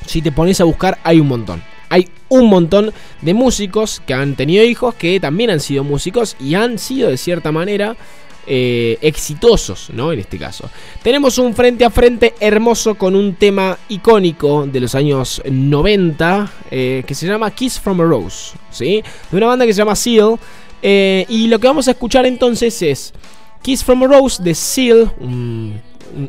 si te pones a buscar hay un montón. Hay un montón de músicos que han tenido hijos que también han sido músicos y han sido de cierta manera eh, exitosos, ¿no? En este caso. Tenemos un frente a frente hermoso con un tema icónico de los años 90 eh, que se llama Kiss from a Rose, ¿sí? De una banda que se llama Seal. Eh, y lo que vamos a escuchar entonces es Kiss from a Rose de Seal,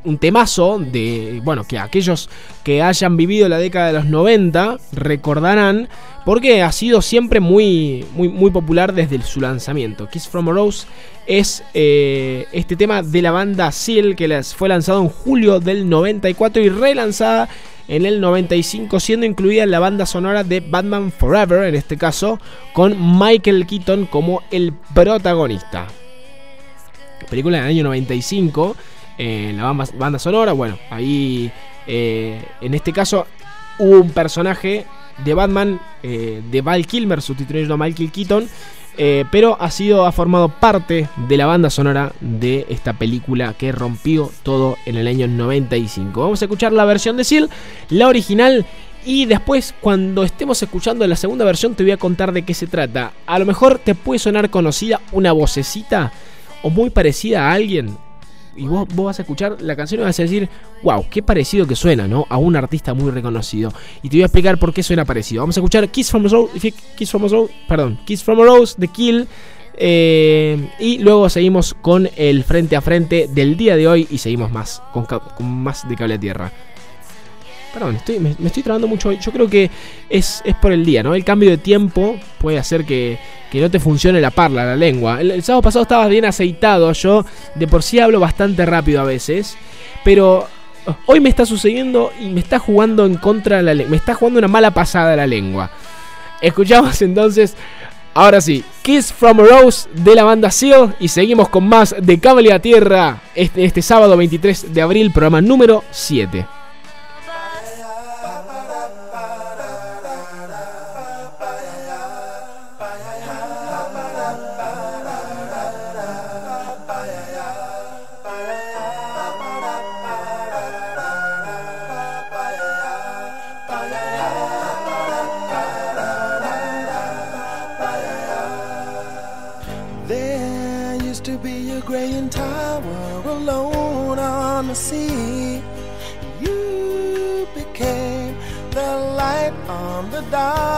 un, temazo de, bueno, que aquellos que hayan vivido la década de los 90 recordarán porque ha sido siempre muy, muy, muy popular desde su lanzamiento. Kiss from a Rose es eh, este tema de la banda Seal que fue lanzado en julio del 94 y relanzada en el 95 siendo incluida en la banda sonora de Batman Forever en este caso con Michael Keaton como el protagonista. Película del año 95 en la banda, sonora, bueno, ahí eh, en este caso hubo un personaje de Batman eh, de Val Kilmer, sustituyendo a Michael Keaton eh, pero ha sido, ha formado parte de la banda sonora de esta película que rompió todo en el año 95. Vamos a escuchar la versión de Seal, la original. Y después, cuando estemos escuchando la segunda versión, te voy a contar de qué se trata. A lo mejor te puede sonar conocida una vocecita o muy parecida a alguien y vos, vas a escuchar la canción y vas a decir, wow, qué parecido que suena, ¿no? A un artista muy reconocido. Y te voy a explicar por qué suena parecido. Vamos a escuchar Kiss from a Rose, Kiss from a Rose, perdón, Kiss from a Rose, Kill. Eh, y luego seguimos con el frente a frente del día de hoy y seguimos más, con, con más de cable a tierra. Perdón, estoy, me, estoy trabando mucho hoy. Yo creo que es, es, por el día, ¿no? El cambio de tiempo puede hacer que, que no te funcione la parla, la lengua. El, sábado pasado estabas bien aceitado. Yo de por sí hablo bastante rápido a veces. Pero hoy me está sucediendo y me está jugando en contra de la lengua. Me está jugando una mala pasada la lengua. Escuchamos entonces, ahora sí, Kiss from a Rose de la banda Seal. Y seguimos con más de Cable a Tierra este, este sábado 23 de abril, programa número 7.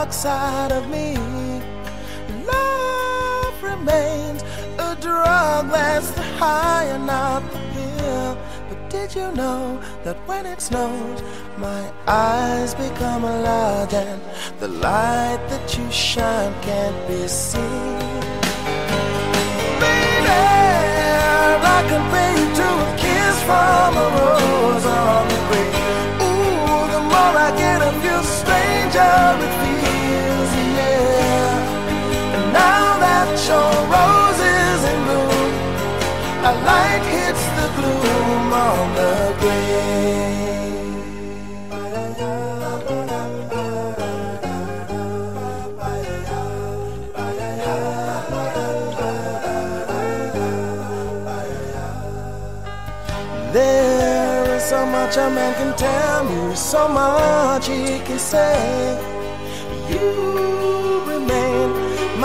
Dark side of me. Love remains a drug that's the high and not the pill. But did you know that when it snows, my eyes become large and the light that you shine can't be seen? Baby, I compare you to a kiss from a rose on the grave. Now that your rose is in bloom, a light hits the gloom on the grave. There is so much a man can tell you, so much he can say.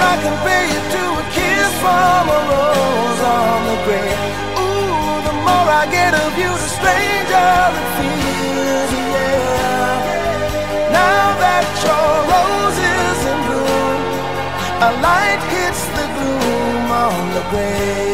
I compare you to a kiss from a rose on the grave. Ooh, the more I get of you, the stranger it feels, yeah. Now that your rose is in bloom, a light hits the gloom on the grave.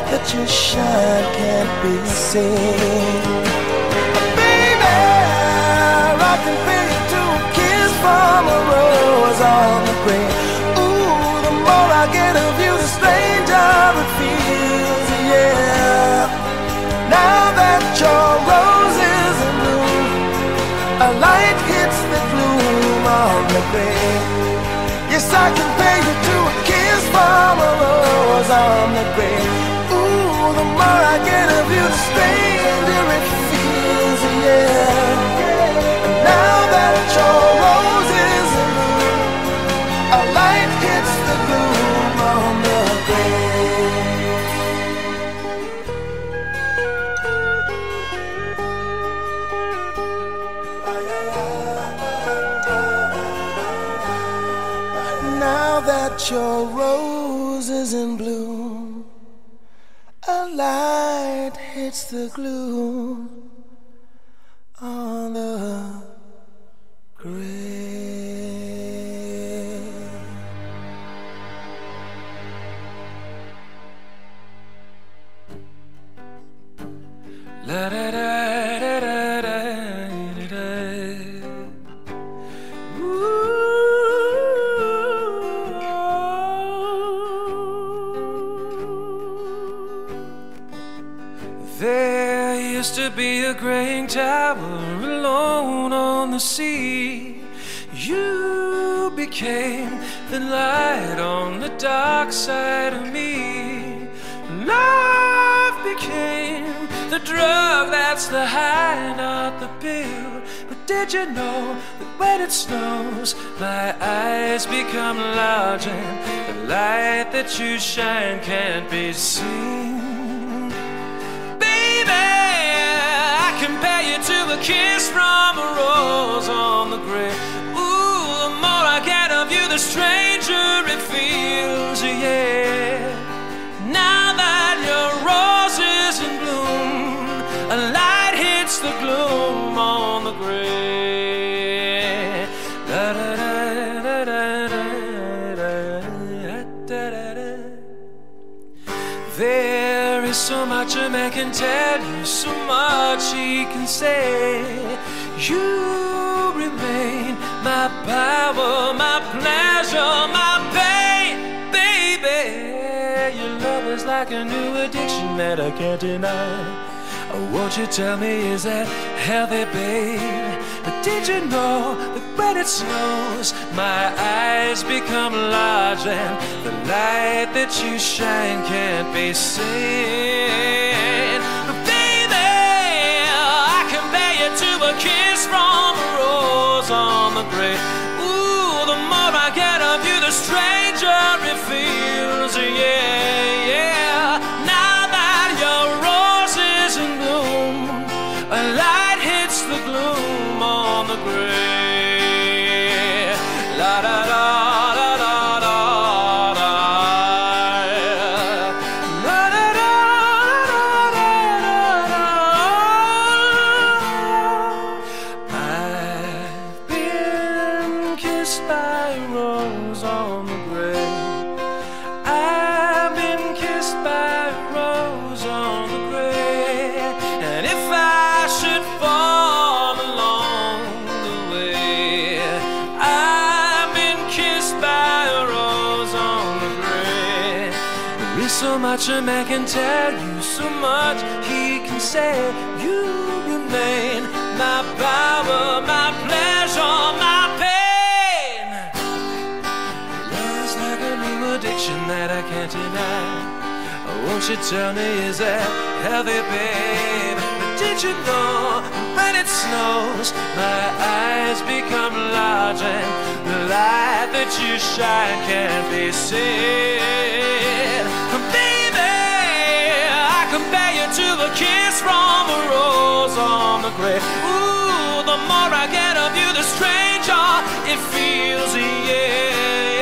that your shine can't be seen? Baby, I can feel you to a kiss from a rose on the grave. Ooh, the more I get of you, the stranger it feels, yeah. Now that your rose is in bloom, a light hits the gloom on the grave. Yes, I compare you to a kiss from a rose on the grave. The more I get of you, the stranger it feels, yeah. The gloom sea. You became the light on the dark side of me. Love became the drug that's the high, not the pill. But did you know that when it snows, my eyes become large and the light that you shine can't be seen? Compare you to a kiss from a rose on the grave. Ooh, the more I get of you, the stranger it feels, yeah. Now that your rose is in bloom, a light hits the gloom on the grave. Man can tell you, so much he can say. You remain my power, my pleasure, my pain, baby. Your love is like a new addiction that I can't deny. Oh, won't you tell me, is that healthy, babe? Did you know when it snows, my eyes become large and the light that you shine can't be seen? But baby, I compare you to a kiss from a rose on the grave. Ooh, the more I get of you, the stranger it feels, yeah, yeah. Say. You remain my power, my pleasure, my pain. Love's like a new addiction that I can't deny. Won't you tell me, is that healthy, babe? But did you know when it snows, my eyes become large and the light that you shine can't be seen? Compare you to a kiss from a rose on the grave. Ooh, the more I get of you, the stranger it feels, yeah.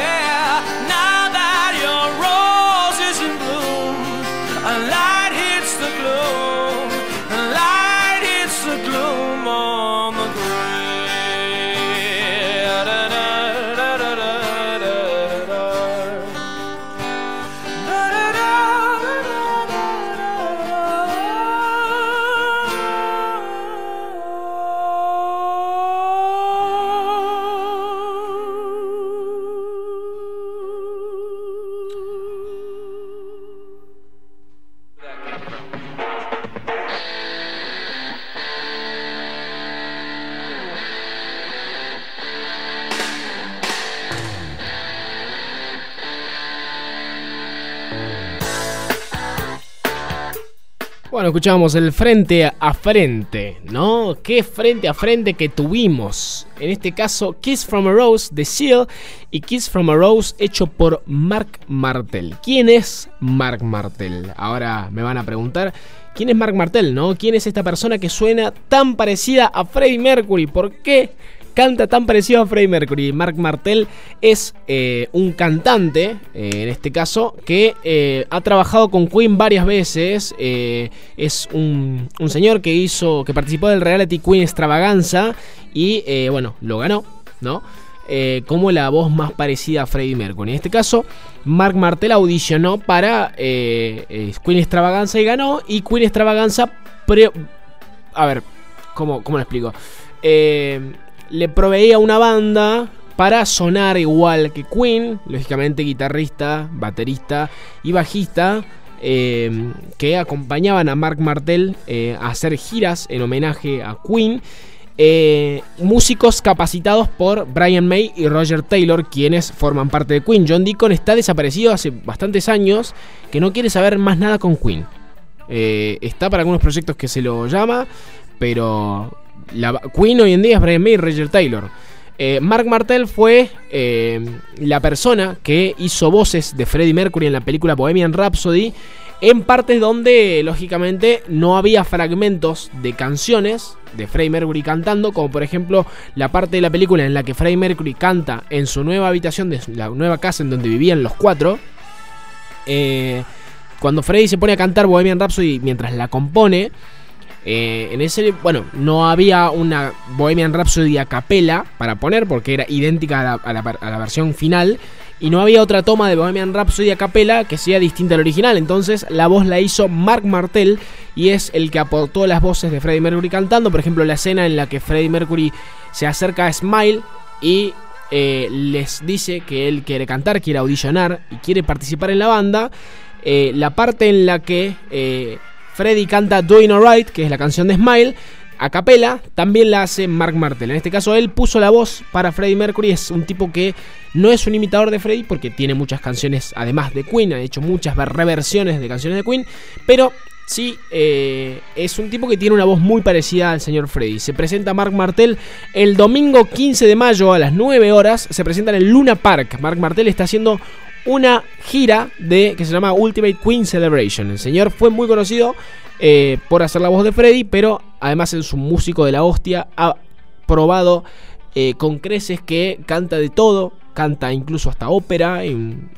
Escuchábamos el frente a frente, ¿no? ¿Qué frente a frente que tuvimos? En este caso, Kiss from a Rose de Seal y Kiss from a Rose hecho por Mark Martel. ¿Quién es Mark Martel? Ahora me van a preguntar, ¿quién es Mark Martel, no? ¿Quién es esta persona que suena tan parecida a Freddie Mercury? ¿Por qué? Canta tan parecido a Freddie Mercury. Mark Martel es eh, un cantante, eh, en este caso, que eh, ha trabajado con Queen varias veces. es un, un señor que hizo, que participó del reality Queen Extravaganza y, bueno, lo ganó, ¿no? Como la voz más parecida a Freddie Mercury. En este caso, Mark Martel audicionó para Queen Extravaganza y ganó. Y Queen Extravaganza a ver, ¿cómo, cómo lo explico? Le proveía una banda para sonar igual que Queen, lógicamente guitarrista, baterista y bajista, eh, que acompañaban a Mark Martel eh, a hacer giras en homenaje a Queen. Eh, músicos capacitados por Brian May y Roger Taylor, quienes forman parte de Queen. John Deacon está desaparecido hace bastantes años, que no quiere saber más nada con Queen. está para algunos proyectos que se lo llama, pero la, Queen hoy en día es Brian May y Roger Taylor. Mark Martel fue la persona que hizo voces de Freddie Mercury en la película Bohemian Rhapsody en partes donde lógicamente no había fragmentos de canciones de Freddie Mercury cantando, como por ejemplo la parte de la película en la que Freddie Mercury canta en su nueva habitación de la nueva casa en donde vivían los cuatro. Eh, cuando Freddie se pone a cantar Bohemian Rhapsody mientras la compone, eh, en ese, bueno, no había una Bohemian Rhapsody a capela para poner porque era idéntica a la versión final y no había otra toma de Bohemian Rhapsody a capela que sea distinta al original. Entonces la voz la hizo Mark Martel y es el que aportó las voces de Freddie Mercury cantando. Por ejemplo, la escena en la que Freddie Mercury se acerca a Smile y eh, les dice que él quiere cantar, quiere audicionar y quiere participar en la banda. Eh, la parte en la que Freddie canta Doing Alright, que es la canción de Smile, a capela también la hace Mark Martel. En este caso él puso la voz para Freddie Mercury. Es un tipo que no es un imitador de Freddie porque tiene muchas canciones además de Queen. Ha hecho muchas reversiones de canciones de Queen. Pero sí eh, es un tipo que tiene una voz muy parecida al señor Freddie. Se presenta Mark Martel el domingo 15 de mayo a las 9 horas. Se presenta en el Luna Park. Mark Martel está haciendo una gira de que se llama Ultimate Queen Celebration. El señor fue muy conocido eh, por hacer la voz de Freddy, pero además es un músico de la hostia, ha probado eh, con creces que canta de todo, canta incluso hasta ópera, en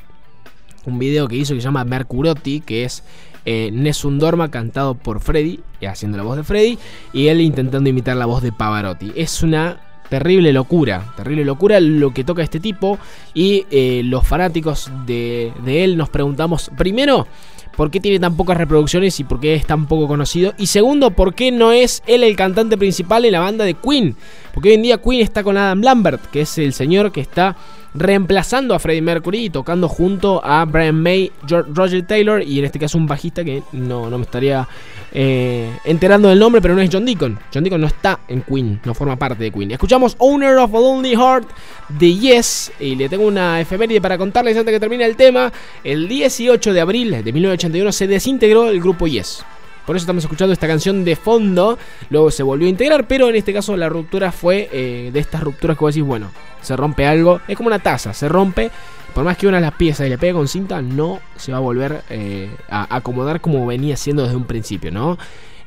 un video que hizo que se llama Mercurotti, que es eh, Nessun Dorma cantado por Freddy, haciendo la voz de Freddy, y él intentando imitar la voz de Pavarotti. Es una terrible locura, terrible locura lo que toca este tipo y los fanáticos de, de él nos preguntamos primero por qué tiene tan pocas reproducciones y por qué es tan poco conocido. Y segundo, por qué no es él el cantante principal en la banda de Queen. Porque hoy en día Queen está con Adam Lambert, que es el señor que está reemplazando a Freddie Mercury y tocando junto a Brian May, Roger Taylor y en este caso un bajista que no, no me estaría eh, enterando del nombre, pero no es John Deacon. John Deacon no está en Queen, no forma parte de Queen. Escuchamos Owner of a Lonely Heart de Yes y le tengo una efeméride para contarles antes que termine el tema. El 18 de abril de 1981 se desintegró el grupo Yes. Por eso estamos escuchando esta canción de fondo. Luego se volvió a integrar, pero en este caso la ruptura fue eh, de estas rupturas que vos decís, bueno, se rompe algo. Es como una taza, se rompe. Por más que una de las piezas y le pegue con cinta, no se va a volver eh, a acomodar como venía siendo desde un principio, ¿no?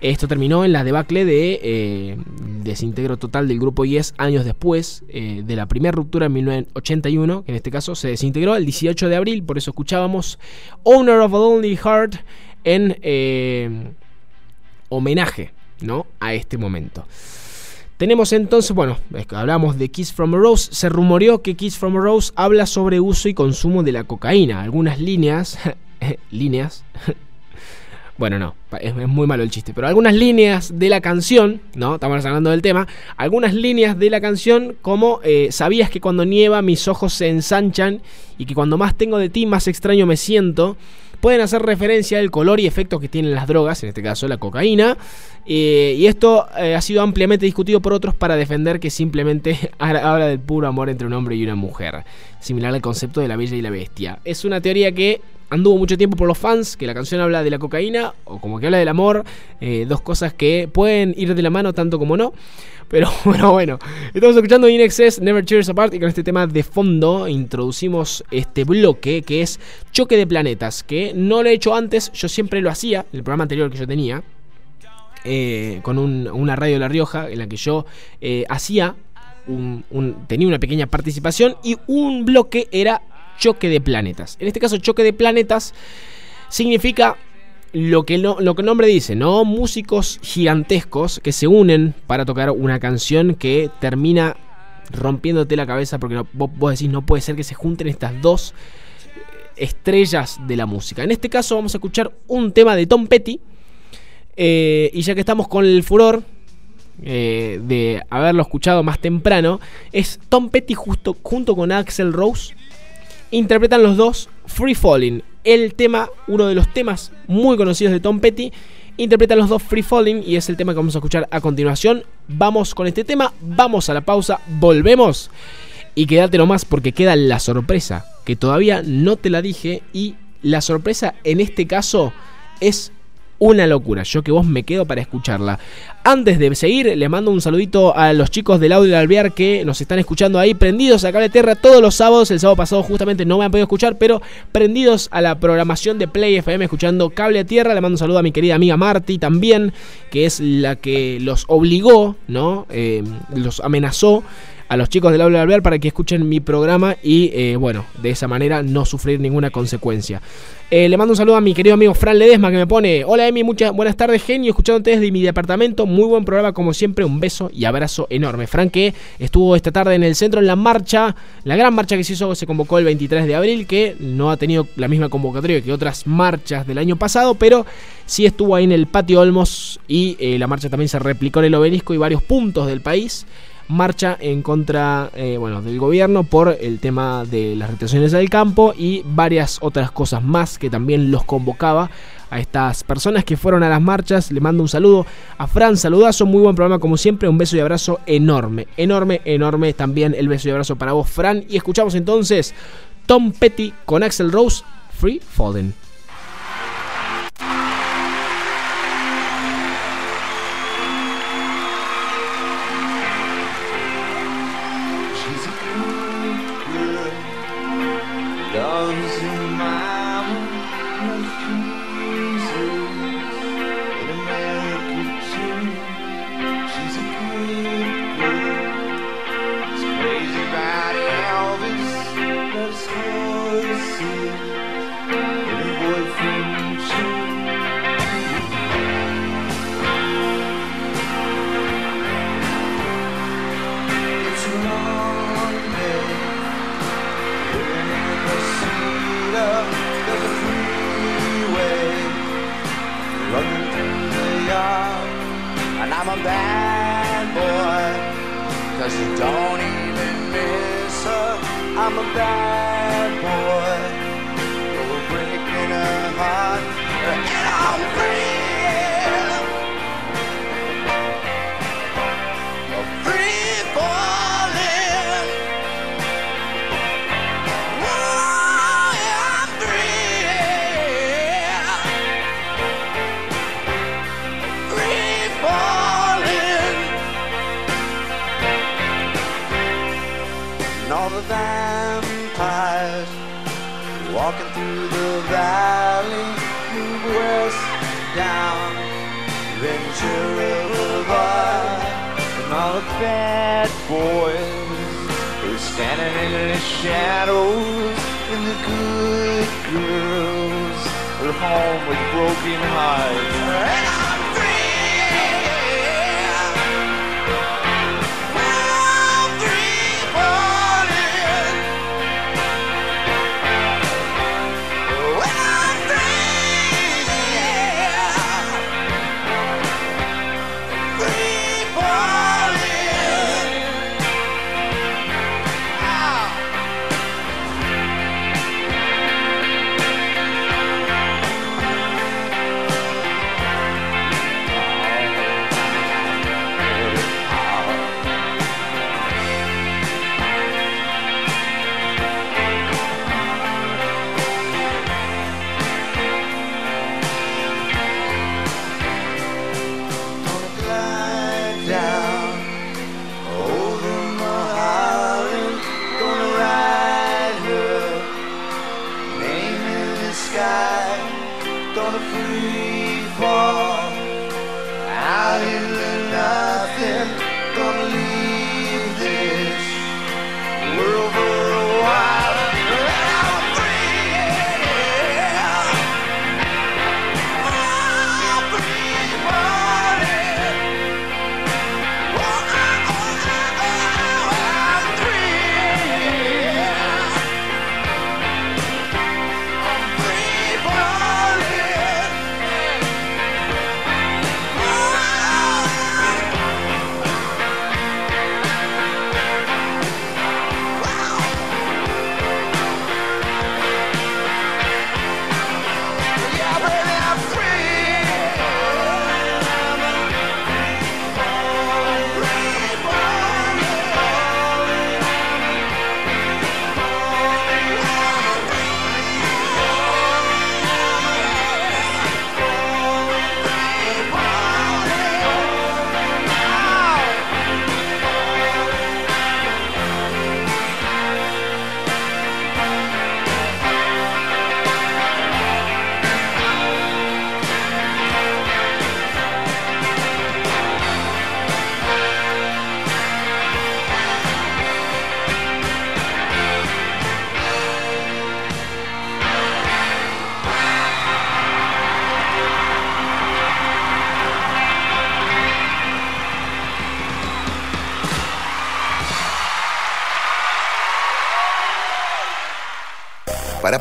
Esto terminó en la debacle de eh, desintegro total del grupo Yes años después de la primera ruptura en 1981, que en este caso se desintegró el 18 de abril, por eso escuchábamos Owner of a Lonely Heart en homenaje ¿no? a este momento. Tenemos entonces, bueno, hablamos de Kiss from a Rose. Se rumoreó que Kiss from a Rose habla sobre uso y consumo de la cocaína. Algunas líneas, (laughs) líneas, (laughs) bueno, no, es, muy malo el chiste, pero algunas líneas de la canción, ¿no? Estamos hablando del tema. Algunas líneas de la canción, como eh, sabías que cuando nieva mis ojos se ensanchan y que cuando más tengo de ti, más extraño me siento pueden hacer referencia al color y efectos que tienen las drogas, en este caso la cocaína. Eh, y esto eh, ha sido ampliamente discutido por otros para defender que simplemente (laughs) habla del puro amor entre un hombre y una mujer, similar al concepto de la bella y la bestia. Es una teoría que anduvo mucho tiempo por los fans, que la canción habla de la cocaína o como que habla del amor, eh, dos cosas que pueden ir de la mano tanto como no. Pero (laughs) bueno, bueno, estamos escuchando In Excess, Never Cheers Apart y con este tema de fondo introducimos este bloque que es Choque de Planetas, que no lo he hecho antes, yo siempre lo hacía, el programa anterior que yo tenía, eh, con una radio de La Rioja en la que yo eh, hacía, tenía una pequeña participación y un bloque era choque de planetas. En este caso, choque de planetas significa lo que, lo que el nombre dice, ¿no? Músicos gigantescos que se unen para tocar una canción que termina rompiéndote la cabeza porque vos, decís no puede ser que se junten estas dos estrellas de la música. En este caso vamos a escuchar un tema de Tom Petty. Eh, y ya que estamos con el furor eh, de haberlo escuchado más temprano, es Tom Petty justo, junto con Axel Rose. Interpretan los dos Free Falling, el tema, uno de los temas muy conocidos de Tom Petty. Interpretan los dos Free Falling y es el tema que vamos a escuchar a continuación. Vamos con este tema, vamos a la pausa, volvemos y quédate nomás porque queda la sorpresa que todavía no te la dije y la sorpresa en este caso es una locura. Yo que vos me quedo para escucharla. Antes de seguir, le mando un saludito a los chicos del audio del alvear que nos están escuchando ahí, prendidos a Cable Tierra todos los sábados. El sábado pasado justamente no me han podido escuchar, pero prendidos a la programación de Play FM escuchando Cable Tierra. Le mando un saludo a mi querida amiga Marty también, que es la que los obligó, ¿no? Eh, los amenazó a los chicos del Aula Alvear para que escuchen mi programa y eh, bueno, de esa manera no sufrir ninguna consecuencia. Eh, le mando un saludo a mi querido amigo Fran Ledesma que me pone, hola Emi, muchas buenas tardes genio, escuchándote desde mi departamento, muy buen programa como siempre, un beso y abrazo enorme. Fran que estuvo esta tarde en el centro en la marcha, la gran marcha que se hizo, se convocó el 23 de abril, que no ha tenido la misma convocatoria que otras marchas del año pasado, pero sí estuvo ahí en el patio Olmos y eh, la marcha también se replicó en el obelisco y varios puntos del país marcha en contra eh, bueno, del gobierno por el tema de las retenciones del campo y varias otras cosas más que también los convocaba a estas personas que fueron a las marchas. Le mando un saludo a Fran, saludazo, muy buen programa como siempre, un beso y abrazo enorme, enorme, enorme también el beso y abrazo para vos, Fran. Y escuchamos entonces Tom Petty con Axel Rose, Free Falling.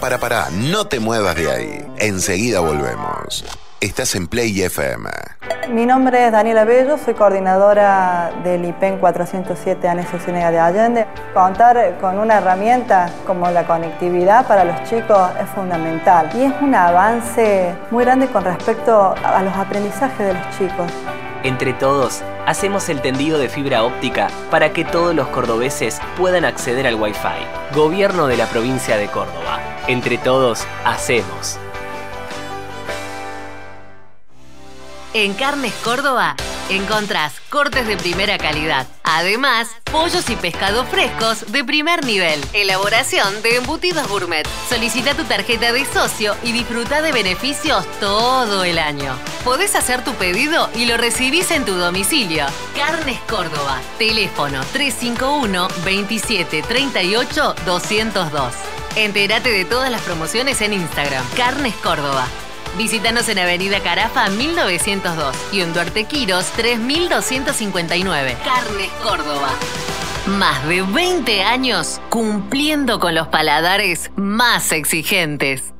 Para, para, no te muevas de ahí. Enseguida volvemos. Estás en Play FM. Mi nombre es Daniela Bello, soy coordinadora del IPEN 407 Anexo Ciénega de Allende. Contar con una herramienta como la conectividad para los chicos es fundamental y es un avance muy grande con respecto a los aprendizajes de los chicos. Entre todos, hacemos el tendido de fibra óptica para que todos los cordobeses puedan acceder al Wi-Fi. Gobierno de la provincia de Córdoba. Entre todos, hacemos. En Carnes Córdoba encontrás cortes de primera calidad. Además, pollos y pescados frescos de primer nivel. Elaboración de embutidos gourmet. Solicita tu tarjeta de socio y disfruta de beneficios todo el año. Podés hacer tu pedido y lo recibís en tu domicilio. Carnes Córdoba. Teléfono 351 27 38 202. Entérate de todas las promociones en Instagram. Carnes Córdoba. Visítanos en Avenida Carafa 1902 y en Duarte Quiros 3259. Carnes Córdoba. Más de 20 años cumpliendo con los paladares más exigentes.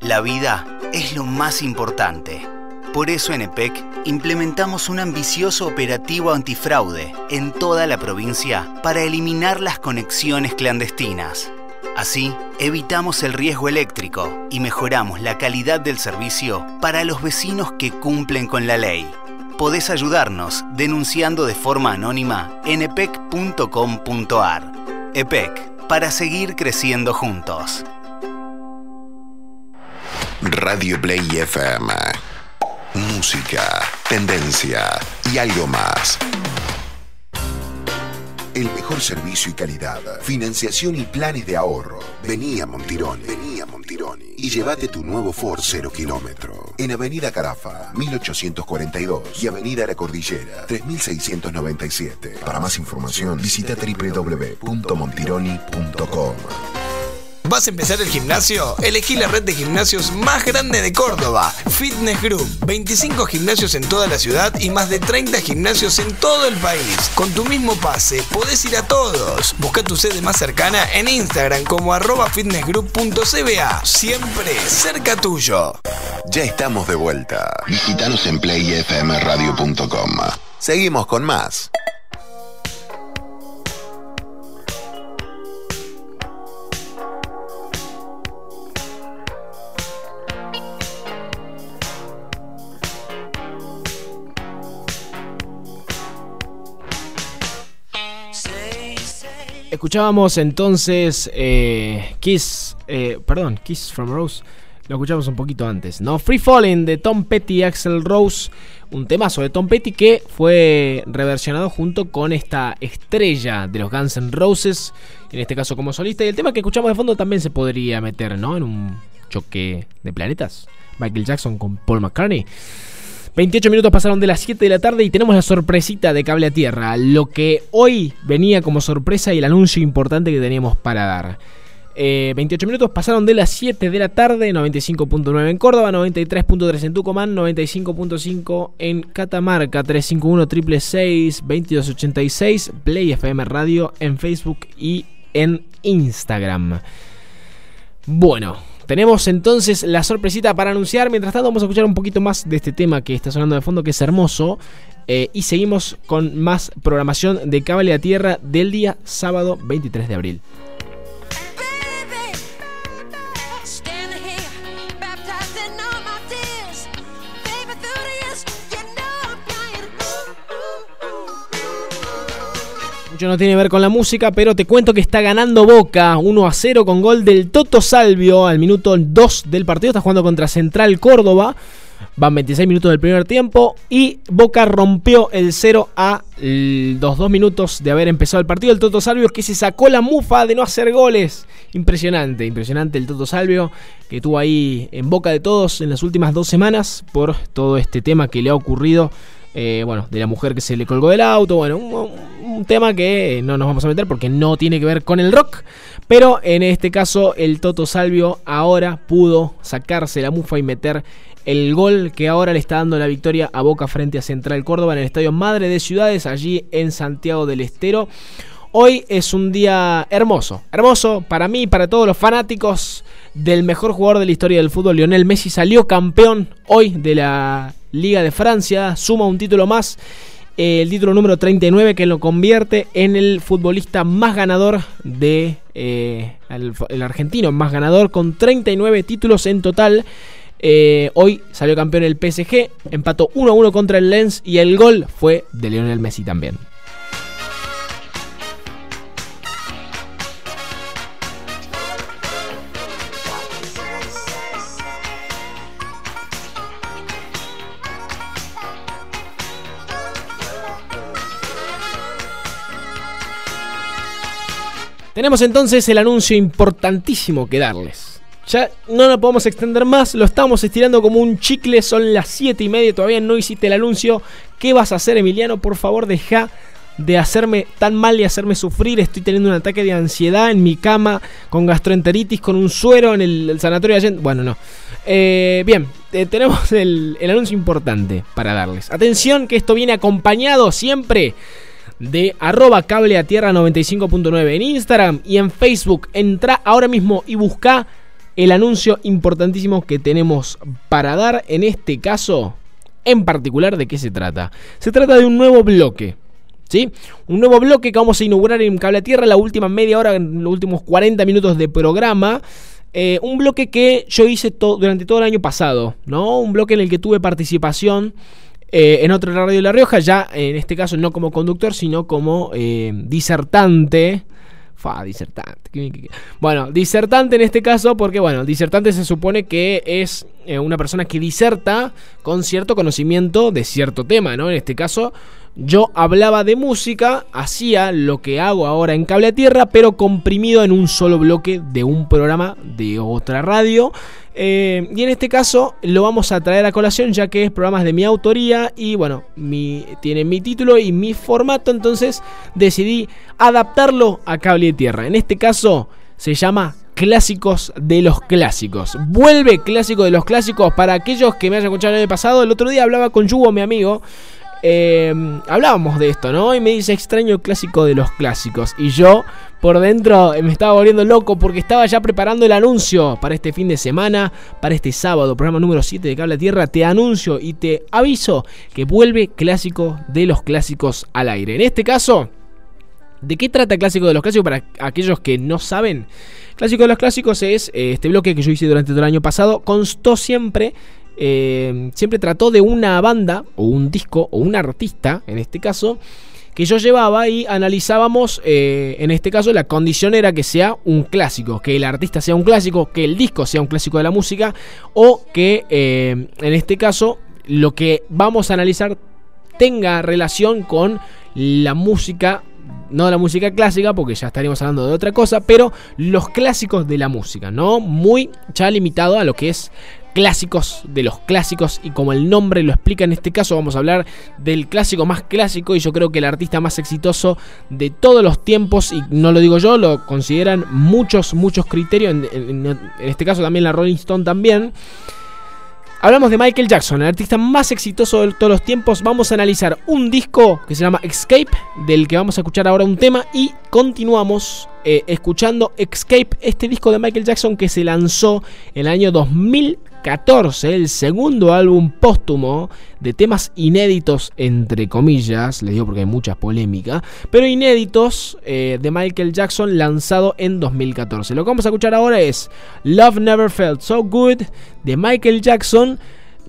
La vida es lo más importante. Por eso en EPEC implementamos un ambicioso operativo antifraude en toda la provincia para eliminar las conexiones clandestinas. Así, evitamos el riesgo eléctrico y mejoramos la calidad del servicio para los vecinos que cumplen con la ley. Podés ayudarnos denunciando de forma anónima en epec.com.ar. EPEC, para seguir creciendo juntos. Radio Play FM. Música, tendencia y algo más. El mejor servicio y calidad, financiación y planes de ahorro. Vení a Montironi, vení a Montironi y llévate tu nuevo Ford 0 kilómetro. En Avenida Carafa, 1842 y Avenida La Cordillera, 3697. Para más información, visita www.montironi.com. ¿Vas a empezar el gimnasio? Elegí la red de gimnasios más grande de Córdoba, Fitness Group. 25 gimnasios en toda la ciudad y más de 30 gimnasios en todo el país. Con tu mismo pase, podés ir a todos. Busca tu sede más cercana en Instagram como arroba fitnessgroup.cba. Siempre cerca tuyo. Ya estamos de vuelta. Visítanos en playfmradio.com. Seguimos con más. Escuchábamos entonces eh, Kiss, eh, perdón, Kiss from Rose. Lo escuchamos un poquito antes, ¿no? Free Falling de Tom Petty y Axel Rose. Un temazo de Tom Petty que fue reversionado junto con esta estrella de los Guns N' Roses. En este caso como solista. Y el tema que escuchamos de fondo también se podría meter, ¿no? En un choque de planetas. Michael Jackson con Paul McCartney. 28 minutos pasaron de las 7 de la tarde y tenemos la sorpresita de Cable a Tierra. Lo que hoy venía como sorpresa y el anuncio importante que teníamos para dar. 28 minutos pasaron de las 7 de la tarde, 95.9 en Córdoba, 93.3 en Tucumán, 95.5 en Catamarca, 351 666 2286, Play FM Radio en Facebook y en Instagram. Bueno, tenemos entonces la sorpresita para anunciar. Mientras tanto, vamos a escuchar un poquito más de este tema que está sonando de fondo, que es hermoso. Eh, y seguimos con más programación de Cable a Tierra del día sábado 23 de abril. Mucho no tiene que ver con la música, pero te cuento que está ganando Boca 1 a 0 con gol del Toto Salvio al minuto 2 del partido. Está jugando contra Central Córdoba. Van 26 minutos del primer tiempo y Boca rompió el 0 a los 2 minutos de haber empezado el partido. El Toto Salvio que se sacó la mufa de no hacer goles. Impresionante, impresionante el Toto Salvio que estuvo ahí en boca de todos en las últimas dos semanas por todo este tema que le ha ocurrido eh, bueno, de la mujer que se le colgó del auto, bueno, un, tema que no nos vamos a meter porque no tiene que ver con el rock, pero en este caso el Toto Salvio ahora pudo sacarse la mufa y meter el gol que ahora le está dando la victoria a Boca frente a Central Córdoba en el Estadio Madre de Ciudades, allí en Santiago del Estero. Hoy es un día hermoso, hermoso para mí y para todos los fanáticos del mejor jugador de la historia del fútbol. Lionel Messi salió campeón hoy de la Liga de Francia, suma un título más, eh, el título número 39 que lo convierte en el futbolista más ganador de eh, el, argentino, más ganador con 39 títulos en total. Eh, hoy salió campeón el PSG, empató 1 a 1 contra el Lens y el gol fue de Lionel Messi también. Tenemos entonces el anuncio importantísimo que darles. Ya no nos podemos extender más, lo estamos estirando como un chicle, son las 7 y media, todavía no hiciste el anuncio. ¿Qué vas a hacer, Emiliano? Por favor, deja de hacerme tan mal y hacerme sufrir. Estoy teniendo un ataque de ansiedad en mi cama, con gastroenteritis, con un suero en el, sanatorio de Allende. Bueno, no. Eh, bien, eh, tenemos el anuncio importante para darles. Atención, que esto viene acompañado siempre de arroba cable a tierra 95.9 en Instagram y en Facebook. Entra ahora mismo y busca el anuncio importantísimo que tenemos para dar. En este caso, en particular, ¿de qué se trata? Se trata de un nuevo bloque. ¿Sí? Un nuevo bloque que vamos a inaugurar en Cable a Tierra la última media hora, en los últimos 40 minutos de programa. Eh, un bloque que yo hice to durante todo el año pasado, ¿no? Un bloque en el que tuve participación eh, en otra radio de La Rioja, ya en este caso no como conductor, sino como eh, disertante. Fa, disertante. Bueno, disertante en este caso, porque bueno, disertante se supone que es eh, una persona que diserta con cierto conocimiento de cierto tema, ¿no? En este caso, yo hablaba de música, hacía lo que hago ahora en Cable a Tierra, pero comprimido en un solo bloque de un programa de otra radio. Eh, y en este caso lo vamos a traer a colación ya que es programas de mi autoría y bueno, mi, tiene mi título y mi formato, entonces decidí adaptarlo a Cable a Tierra. En este caso se llama Clásicos de los Clásicos. Vuelve Clásico de los Clásicos para aquellos que me hayan escuchado el año pasado. El otro día hablaba con Yugo, mi amigo. Eh, hablábamos de esto, ¿no? Y me dice extraño clásico de los clásicos. Y yo por dentro me estaba volviendo loco porque estaba ya preparando el anuncio para este fin de semana, para este sábado, programa número 7 de Cable Tierra. Te anuncio y te aviso que vuelve clásico de los clásicos al aire. En este caso, ¿de qué trata Clásico de los Clásicos para aquellos que no saben? Clásico de los Clásicos es eh, este bloque que yo hice durante todo el año pasado. Constó siempre eh, siempre trató de una banda o un disco o un artista, en este caso, que yo llevaba y analizábamos, eh, en este caso la condición era que sea un clásico, que el artista sea un clásico, que el disco sea un clásico de la música o que eh, en este caso lo que vamos a analizar tenga relación con la música no la música clásica, porque ya estaríamos hablando de otra cosa, pero los clásicos de la música, ¿no? Muy ya limitado a lo que es clásicos de los clásicos y como el nombre lo explica en este caso vamos a hablar del clásico más clásico y yo creo que el artista más exitoso de todos los tiempos y no lo digo yo, lo consideran muchos, muchos criterios, en, este caso también la Rolling Stone también. Hablamos de Michael Jackson, el artista más exitoso de todos los tiempos. Vamos a analizar un disco que se llama Escape, del que vamos a escuchar ahora un tema. Y continuamos eh, escuchando Escape, este disco de Michael Jackson que se lanzó en el año 2014, el segundo álbum póstumo de temas inéditos, entre comillas, les digo porque hay mucha polémica, pero inéditos eh, de Michael Jackson lanzado en 2014. Lo que vamos a escuchar ahora es Love Never Felt So Good de Michael Jackson.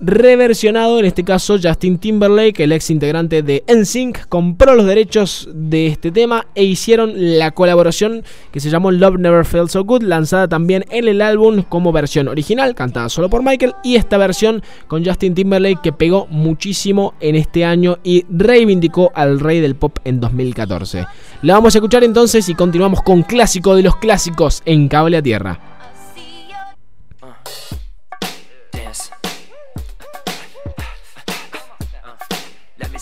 Reversionado, en este caso Justin Timberlake, el ex integrante de NSYNC, compró los derechos de este tema e hicieron la colaboración que se llamó Love Never Felt So Good, lanzada también en el álbum como versión original, cantada solo por Michael, y esta versión con Justin Timberlake que pegó muchísimo en este año y reivindicó al rey del pop en 2014. La vamos a escuchar entonces y continuamos con clásico de los clásicos en Cable a Tierra.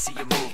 See you move.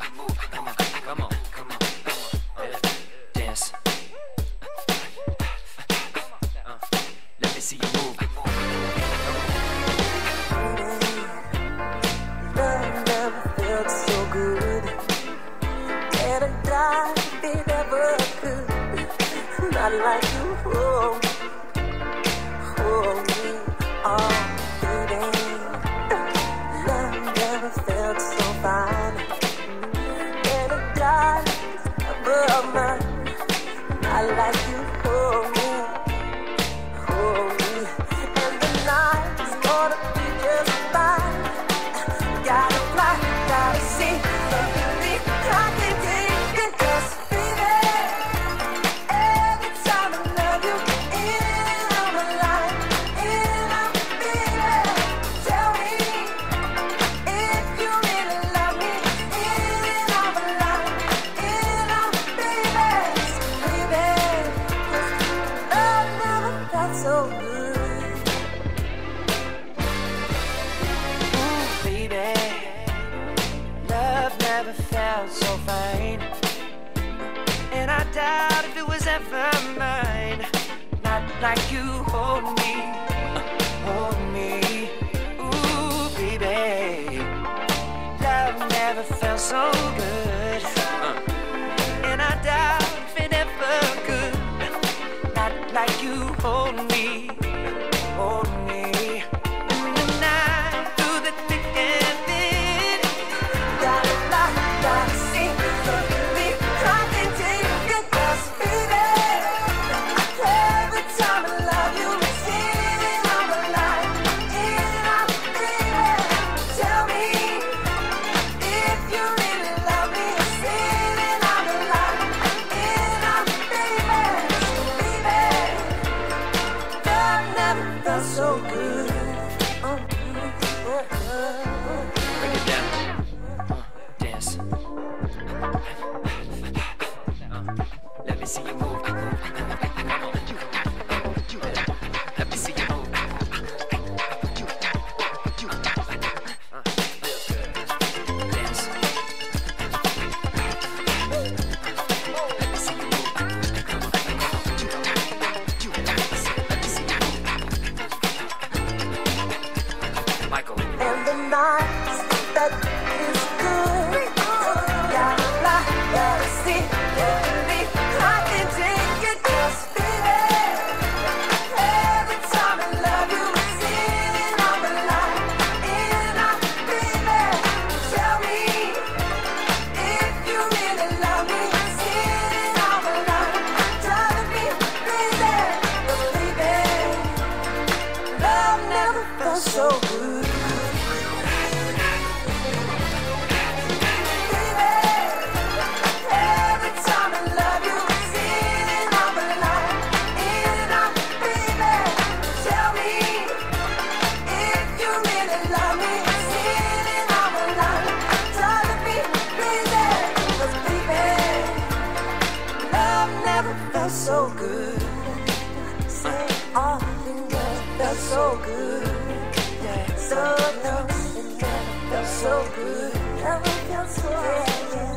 Felt.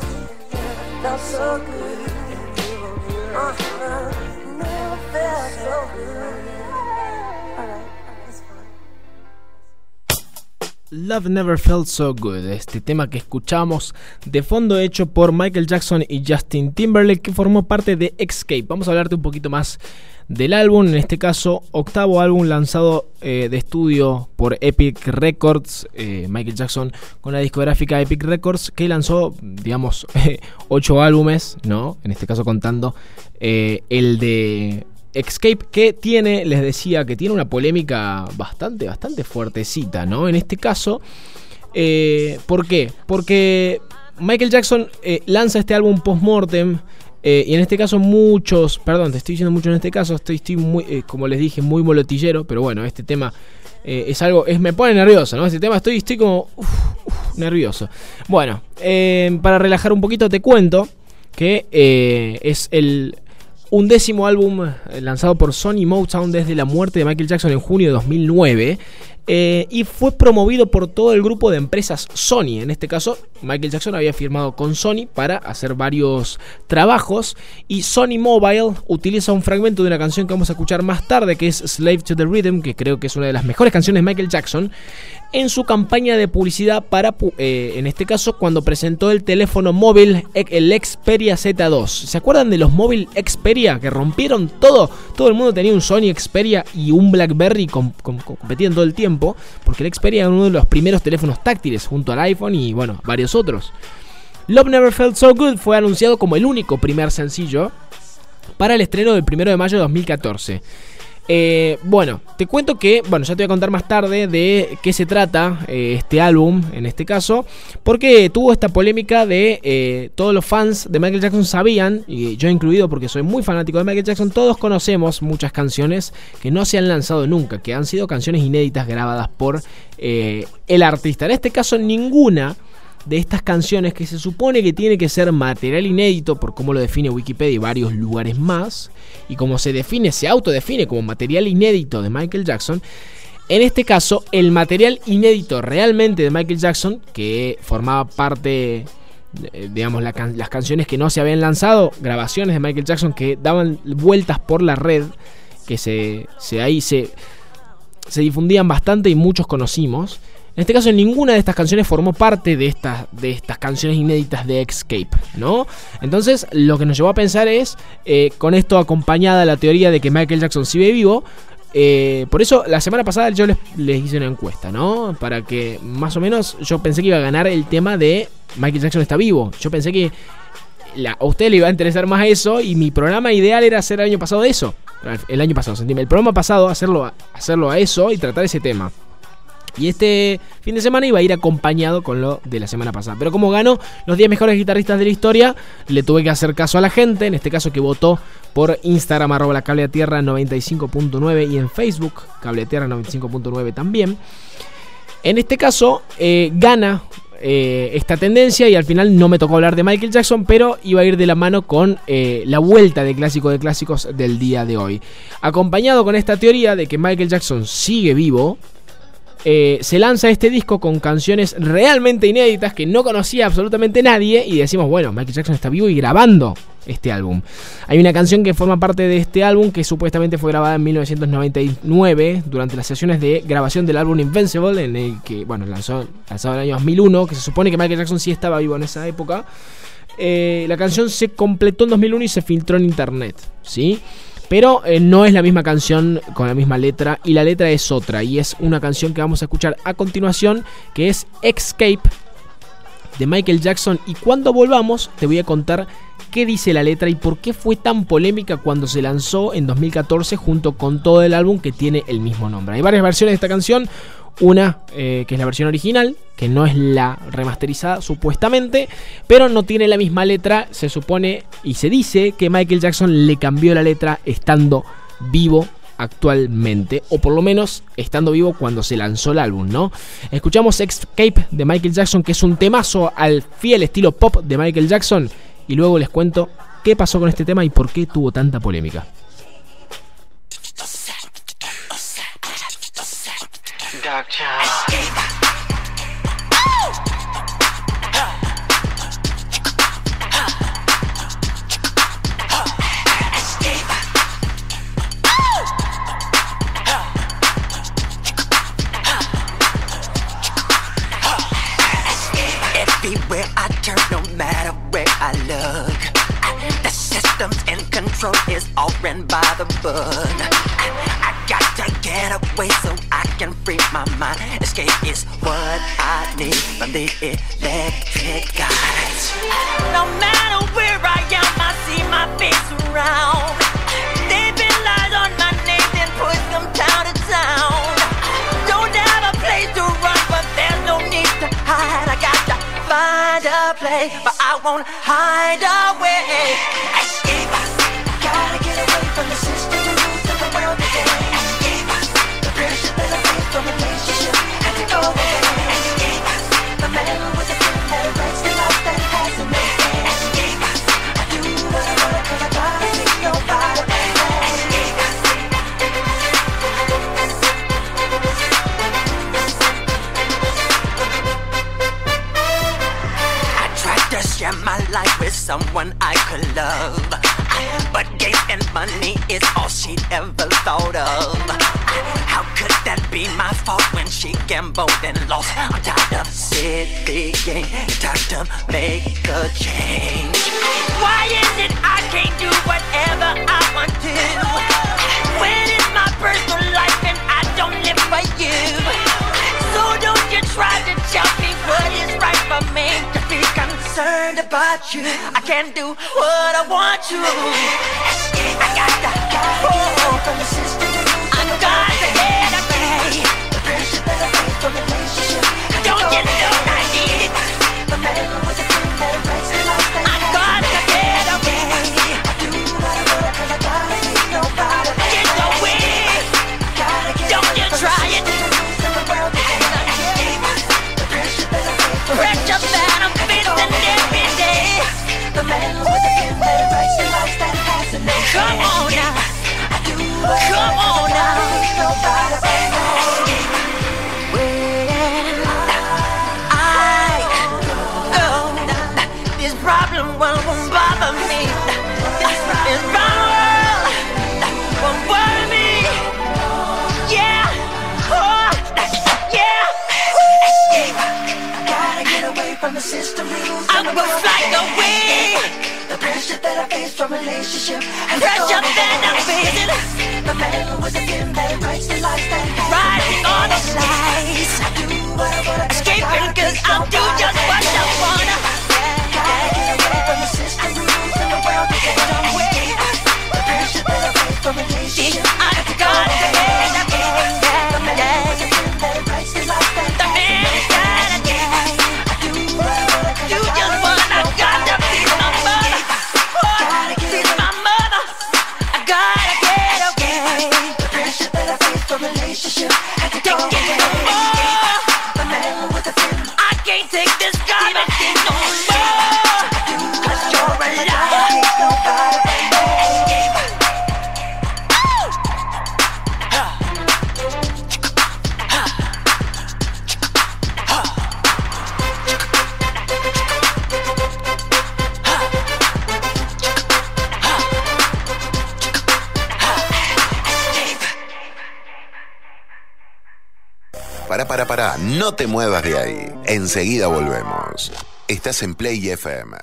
Felt so good. Uh-huh. Never felt so good. Love Never Felt So Good, este tema que escuchamos de fondo hecho por Michael Jackson y Justin Timberlake que formó parte de Escape. Vamos a hablarte un poquito más del álbum, en este caso octavo álbum lanzado eh, de estudio por Epic Records, eh, Michael Jackson con la discográfica Epic Records que lanzó, digamos, (laughs) ocho álbumes, ¿no? En este caso contando eh, el de Escape que tiene, les decía, que tiene una polémica bastante, bastante fuertecita, ¿no? En este caso, eh, ¿por qué? Porque Michael Jackson eh, lanza este álbum post-mortem. eh, y en este caso muchos, perdón, te estoy diciendo mucho en este caso, estoy, muy, como les dije, muy molotillero, pero bueno, este tema es algo, es, me pone nervioso, ¿no? Este tema estoy, estoy como uf, nervioso. Bueno, para relajar un poquito te cuento que es el undécimo álbum eh, lanzado por Sony Motown desde la muerte de Michael Jackson en junio de 2009 eh, y fue promovido por todo el grupo de empresas Sony. En este caso, Michael Jackson había firmado con Sony para hacer varios trabajos y Sony Mobile utiliza un fragmento de una canción que vamos a escuchar más tarde que es Slave to the Rhythm, que creo que es una de las mejores canciones de Michael Jackson en su campaña de publicidad para, eh, en este caso, cuando presentó el teléfono móvil, el Xperia Z2. ¿Se acuerdan de los móvil Xperia que rompieron todo? Todo el mundo tenía un Sony Xperia y un BlackBerry com- com- competían todo el tiempo, porque el Xperia era uno de los primeros teléfonos táctiles junto al iPhone y, bueno, varios Love Never Felt So Good fue anunciado como el único primer sencillo para el estreno del 1 de mayo de 2014. Eh, bueno, te cuento que, bueno, ya te voy a contar más tarde de qué se trata eh, este álbum, en este caso, porque tuvo esta polémica de eh, todos los fans de Michael Jackson sabían, y yo incluido porque soy muy fanático de Michael Jackson, todos conocemos muchas canciones que no se han lanzado nunca, que han sido canciones inéditas grabadas por eh, el artista. En este caso, ninguna de estas canciones que se supone que tiene que ser material inédito por cómo lo define Wikipedia y varios lugares más, y como se define, se autodefine como material inédito de Michael Jackson, en este caso el material inédito realmente de Michael Jackson, que formaba parte eh, digamos, las canciones que no se habían lanzado, grabaciones de Michael Jackson que daban vueltas por la red, que se, se ahí se, se difundían bastante y muchos conocimos. En este caso, ninguna de estas canciones formó parte de estas, de estas canciones inéditas de Escape, ¿no? Entonces, lo que nos llevó a pensar es, eh, con esto acompañada la teoría de que Michael Jackson sigue vivo, eh, por eso la semana pasada yo les, les hice una encuesta, ¿no? Para que más o menos yo pensé que iba a ganar el tema de Michael Jackson está vivo. Yo pensé que a usted le iba a interesar más eso y mi programa ideal era hacer el año pasado eso. El año pasado. El programa pasado hacerlo hacerlo a eso y tratar ese tema. Y este fin de semana iba a ir acompañado con lo de la semana pasada. Pero como ganó los 10 mejores guitarristas de la historia, le tuve que hacer caso a la gente. En este caso que votó por Instagram arroba la cable a tierra 95.9 y en Facebook cable a tierra 95.9 también. En este caso eh, gana eh, esta tendencia y al final no me tocó hablar de Michael Jackson, pero iba a ir de la mano con eh, la vuelta de clásico de clásicos del día de hoy. Acompañado con esta teoría de que Michael Jackson sigue vivo, eh, se lanza este disco con canciones realmente inéditas que no conocía absolutamente nadie y decimos, bueno, Michael Jackson está vivo y grabando este álbum. Hay una canción que forma parte de este álbum que supuestamente fue grabada en 1999 durante las sesiones de grabación del álbum Invincible, en el que, bueno, lanzó, lanzado en el año 2001, que se supone que Michael Jackson sí estaba vivo en esa época. Eh, la canción se completó en 2001 y se filtró en internet, ¿sí? Pero eh, no es la misma canción con la misma letra y la letra es otra y es una canción que vamos a escuchar a continuación que es Escape de Michael Jackson y cuando volvamos te voy a contar qué dice la letra y por qué fue tan polémica cuando se lanzó en 2014 junto con todo el álbum que tiene el mismo nombre. Hay varias versiones de esta canción, una eh, que es la versión original, que no es la remasterizada supuestamente, pero no tiene la misma letra, se supone y se dice que Michael Jackson le cambió la letra estando vivo actualmente, o por lo menos estando vivo cuando se lanzó el álbum, ¿no? Escuchamos Escape de Michael Jackson, que es un temazo al fiel estilo pop de Michael Jackson, y luego les cuento qué pasó con este tema y por qué tuvo tanta polémica. Dark child. Everywhere I turn, no matter where I look, the systems in control is all ran by the book. Get away so I can free my mind. Escape is what I need from the electric guys. No matter where I am, I see my face around. They've been lies on my name, then push them town to town. Don't have a place to run, but there's no need to hide. I got to find a place, but I won't hide away. Escape. Gotta get away from the system, share my life with someone I could love. But gain and money is all she'd ever thought of. How could that be my fault when she gambled and lost? I'm tired of silly game, time to make a change. Why is it I can't do whatever I want to? When it's my personal life and I don't live for you. So don't you try to tell me what is right for me concerned about you. I can't do what I want to. I got the system. I got to get Come on now. Come on now. When I go, this problem won't bother me. From the system rules. I will fly away. The pressure that I face from relationship has Pressure that I'm facing. The man with the pen that writes the lies that Writing all the lies. I do what I wanna. Escaping cause I'll do just what I wanna. Gotta get away from the system rules and the world that away. The pressure that I face from a relationship te muevas de ahí. Enseguida volvemos. Estás en Play FM.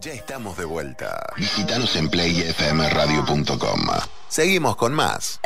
Ya estamos de vuelta. Visítanos en playfmradio.com. Seguimos con más.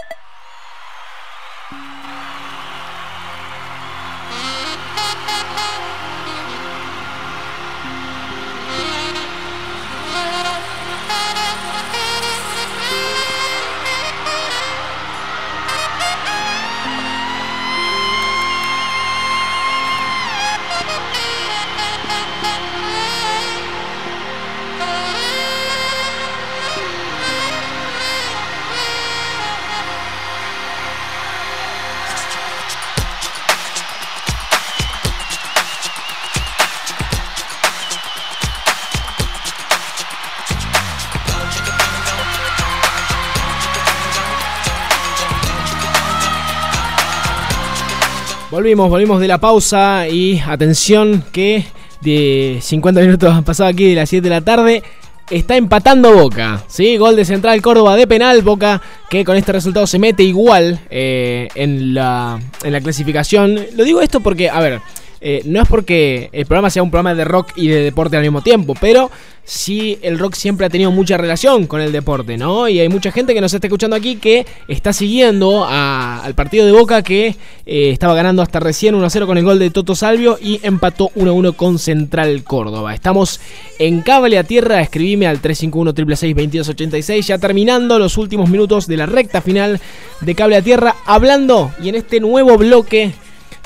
Volvimos, volvimos de la pausa y atención que de 50 minutos han pasado aquí de las 7 de la tarde. Está empatando Boca, ¿sí? Gol de Central Córdoba de penal. Boca que con este resultado se mete igual eh, en, la, en la clasificación. Lo digo esto porque, a ver, eh, no es porque el programa sea un programa de rock y de deporte al mismo tiempo, pero sí el rock siempre ha tenido mucha relación con el deporte, ¿no? Y hay mucha gente que nos está escuchando aquí que está siguiendo al partido de Boca que eh, estaba ganando hasta recién 1-0 con el gol de Toto Salvio y empató 1-1 con Central Córdoba. Estamos en Cable a Tierra, escribime al 351-666-2286, ya terminando los últimos minutos de la recta final de Cable a Tierra, hablando y en este nuevo bloque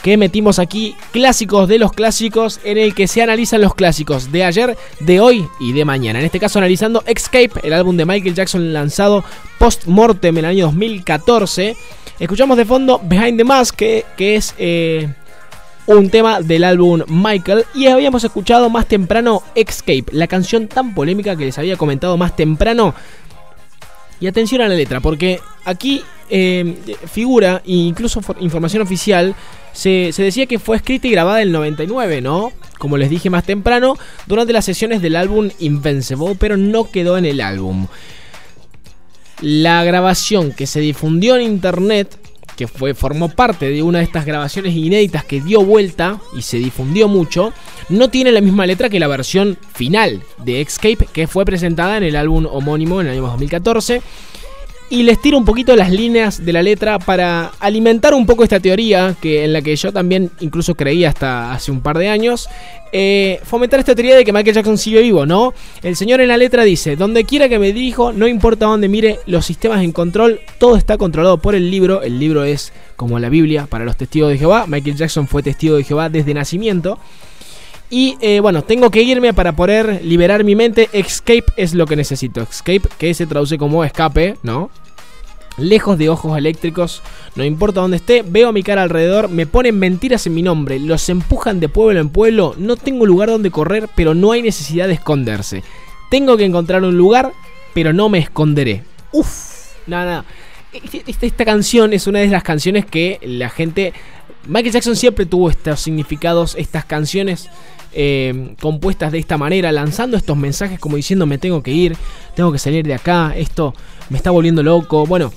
que metimos aquí clásicos de los clásicos en el que se analizan los clásicos de ayer, de hoy y de mañana. En este caso analizando Escape, el álbum de Michael Jackson lanzado post-mortem en el año 2014. Escuchamos de fondo Behind the Mask, que, es eh, un tema del álbum Michael. Y habíamos escuchado más temprano Escape, la canción tan polémica que les había comentado más temprano. Y atención a la letra, porque aquí eh, figura, e incluso for- información oficial, se, decía que fue escrita y grabada en el 99, ¿no? Como les dije más temprano, durante las sesiones del álbum Invincible, pero no quedó en el álbum. La grabación que se difundió en internet, que fue, formó parte de una de estas grabaciones inéditas que dio vuelta y se difundió mucho, no tiene la misma letra que la versión final de Escape que fue presentada en el álbum homónimo en el año 2014. Y les tiro un poquito las líneas de la letra para alimentar un poco esta teoría, que en la que yo también incluso creía hasta hace un par de años. eh, fomentar esta teoría de que Michael Jackson sigue vivo, ¿no? El señor en la letra dice, donde quiera que me dirijo, no importa dónde mire, los sistemas en control, todo está controlado por el libro. El libro es como la Biblia para los testigos de Jehová. Michael Jackson fue testigo de Jehová desde nacimiento. Y eh, bueno, tengo que irme para poder liberar mi mente. Escape es lo que necesito. Escape, que se traduce como escape, ¿no? Lejos de ojos eléctricos, no importa dónde esté, veo mi cara alrededor, me ponen mentiras en mi nombre, los empujan de pueblo en pueblo, no tengo lugar donde correr, pero no hay necesidad de esconderse. Tengo que encontrar un lugar, pero no me esconderé. Uf, nada, nada. Esta, esta canción es una de las canciones que la gente... Michael Jackson siempre tuvo estos significados, estas canciones eh, compuestas de esta manera, lanzando estos mensajes como diciendo me tengo que ir, tengo que salir de acá, esto me está volviendo loco. Bueno,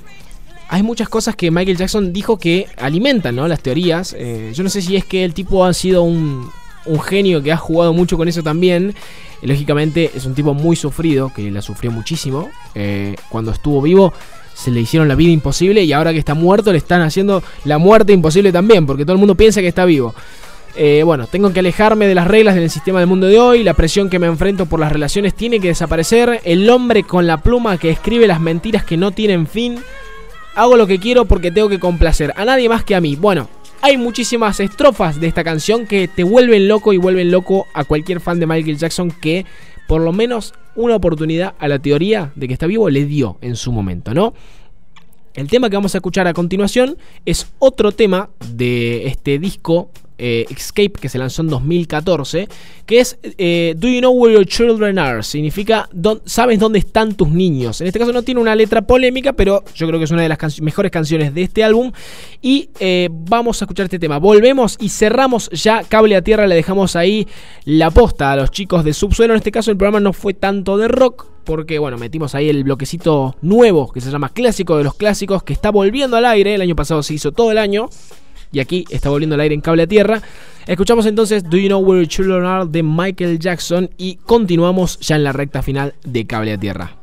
hay muchas cosas que Michael Jackson dijo que alimentan ¿no? las teorías. Eh, yo no sé si es que el tipo ha sido un, un genio que ha jugado mucho con eso también. Lógicamente es un tipo muy sufrido, que la sufrió muchísimo. Eh, cuando estuvo vivo se le hicieron la vida imposible y ahora que está muerto le están haciendo la muerte imposible también, porque todo el mundo piensa que está vivo. Eh, bueno, tengo que alejarme de las reglas del sistema del mundo de hoy, la presión que me enfrento por las relaciones tiene que desaparecer, el hombre con la pluma que escribe las mentiras que no tienen fin, hago lo que quiero porque tengo que complacer a nadie más que a mí. Bueno, hay muchísimas estrofas de esta canción que te vuelven loco y vuelven loco a cualquier fan de Michael Jackson que por lo menos una oportunidad a la teoría de que está vivo le dio en su momento, ¿no? El tema que vamos a escuchar a continuación es otro tema de este disco eh, Escape que se lanzó en 2014, que es eh, Do You Know Where Your Children Are? Significa ¿Sabes dónde están tus niños? En este caso no tiene una letra polémica, pero yo creo que es una de las mejores canciones de este álbum. Y eh, vamos a escuchar este tema. Volvemos y cerramos ya Cable a Tierra, le dejamos ahí la posta a los chicos de Subsuelo. En este caso el programa no fue tanto de rock, porque bueno, metimos ahí el bloquecito nuevo que se llama Clásico de los Clásicos, que está volviendo al aire, el año pasado se hizo todo el año, y aquí está volviendo al aire en cable a tierra. Escuchamos entonces Do You Know Where Your Children Are de Michael Jackson y continuamos ya en la recta final de cable a tierra.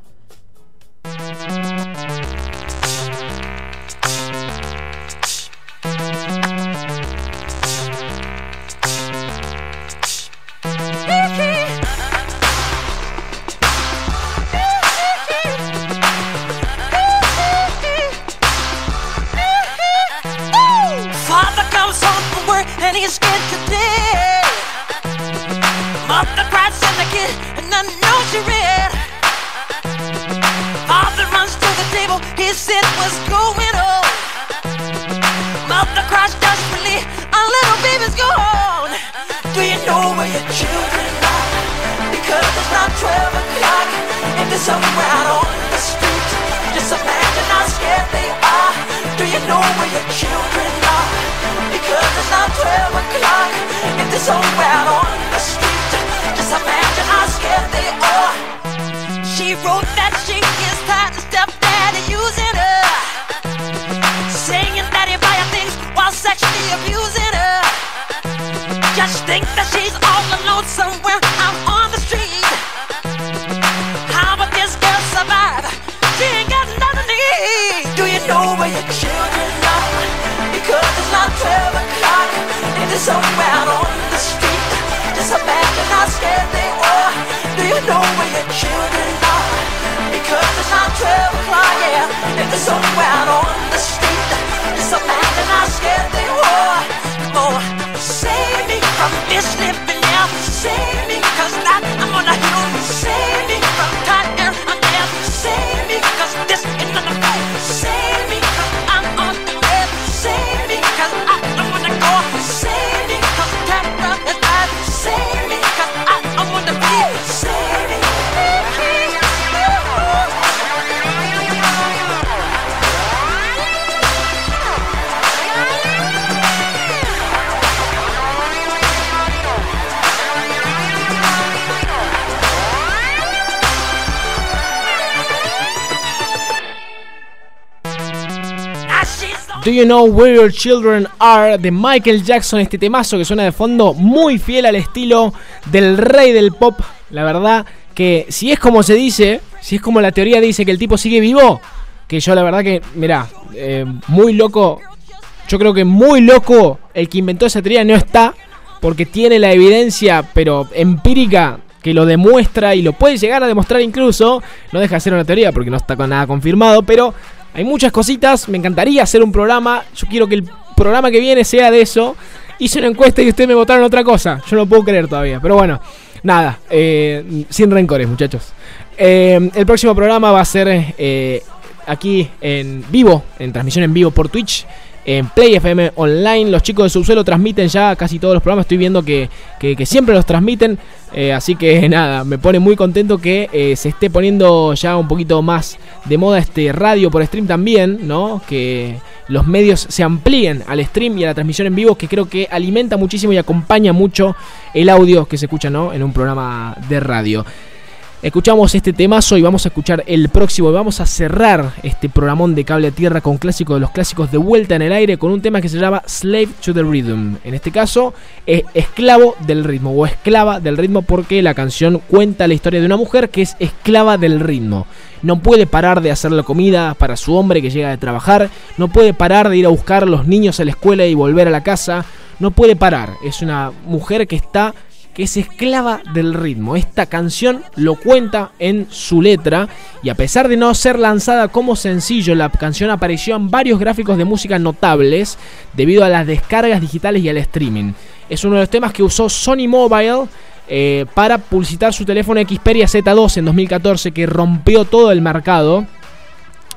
Children Are de Michael Jackson, este temazo que suena de fondo muy fiel al estilo del rey del pop. La verdad que si es como se dice, si es como la teoría dice que el tipo sigue vivo, que yo la verdad que, mirá, eh, muy loco, yo creo que muy loco el que inventó esa teoría no está, porque tiene la evidencia, pero empírica, que lo demuestra y lo puede llegar a demostrar incluso, no deja de ser una teoría porque no está con nada confirmado, pero hay muchas cositas, me encantaría hacer un programa, yo quiero que el programa que viene sea de eso. Hice una encuesta y ustedes me votaron otra cosa, yo no puedo creer todavía, pero bueno, nada, eh, sin rencores muchachos. Eh, el próximo programa va a ser eh, aquí en vivo, en transmisión en vivo por Twitch. En Play FM Online, los chicos de Subsuelo transmiten ya casi todos los programas. Estoy viendo que, que- siempre los transmiten. eh, así que (laughs) nada, me pone muy contento que eh, se esté poniendo ya un poquito más de moda este radio por stream también, ¿no? Que los medios se amplíen al stream y a la transmisión en vivo, que creo que alimenta muchísimo y acompaña mucho el audio que se escucha, ¿no? En un programa de radio. Escuchamos este temazo y vamos a escuchar el próximo. Vamos a cerrar este programón de cable a tierra con clásicos de los clásicos de vuelta en el aire con un tema que se llama Slave to the Rhythm. En este caso, es esclavo del ritmo o esclava del ritmo porque la canción cuenta la historia de una mujer que es esclava del ritmo. No puede parar de hacer la comida para su hombre que llega de trabajar. No puede parar de ir a buscar a los niños a la escuela y volver a la casa. No puede parar. Es una mujer que está que es esclava del ritmo. Esta canción lo cuenta en su letra y a pesar de no ser lanzada como sencillo, la canción apareció en varios gráficos de música notables debido a las descargas digitales y al streaming. Es uno de los temas que usó Sony Mobile eh, para publicitar su teléfono Xperia Z2 en 2014 que rompió todo el mercado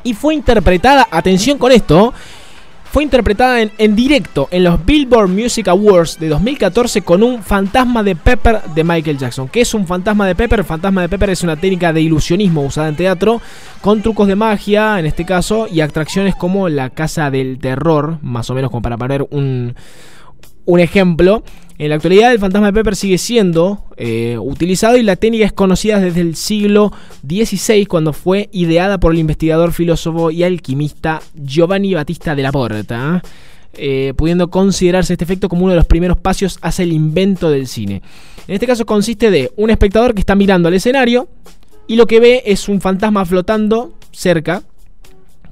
y fue interpretada, atención con esto, fue interpretada en, directo en los Billboard Music Awards de 2014 con un fantasma de Pepper de Michael Jackson. ¿Qué es un fantasma de Pepper? Fantasma de Pepper es una técnica de ilusionismo usada en teatro con trucos de magia, en este caso, y atracciones como la casa del terror, más o menos como para poner un, un ejemplo. En la actualidad el fantasma de Pepper sigue siendo eh, utilizado y la técnica es conocida desde el siglo XVI cuando fue ideada por el investigador, filósofo y alquimista Giovanni Battista de la Porta, eh, pudiendo considerarse este efecto como uno de los primeros pasos hacia el invento del cine. En este caso consiste de un espectador que está mirando al escenario y lo que ve es un fantasma flotando cerca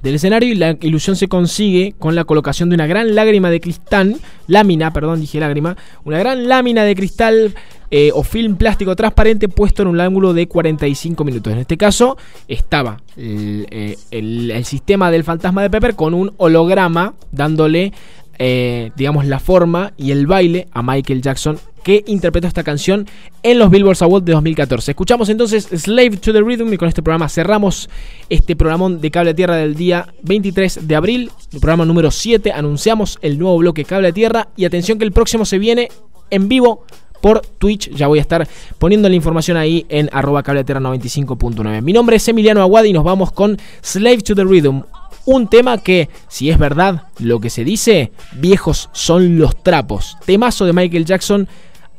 del escenario y la ilusión se consigue con la colocación de una gran lágrima de cristal, lámina, perdón, dije lágrima, una gran lámina de cristal eh, o film plástico transparente puesto en un ángulo de 45 minutos. En este caso estaba eh, el, sistema del fantasma de Pepper con un holograma dándole, eh, digamos, la forma y el baile a Michael Jackson que interpretó esta canción en los Billboard Awards de 2014. Escuchamos entonces Slave to the Rhythm y con este programa cerramos este programón de Cable a Tierra del día 23 de abril, el programa número 7. Anunciamos el nuevo bloque Cable a Tierra y atención que el próximo se viene en vivo por Twitch. Ya voy a estar poniendo la información ahí en arroba cableatierra 95.9. Mi nombre es Emiliano Aguad y nos vamos con Slave to the Rhythm. Un tema que, si es verdad lo que se dice, viejos son los trapos. Temazo de Michael Jackson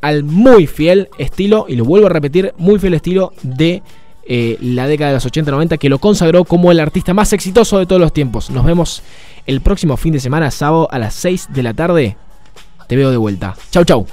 al muy fiel estilo, y lo vuelvo a repetir, muy fiel estilo de eh, la década de los 80-90 que lo consagró como el artista más exitoso de todos los tiempos. Nos vemos el próximo fin de semana, sábado a las 6 de la tarde. Te veo de vuelta. Chau, chau.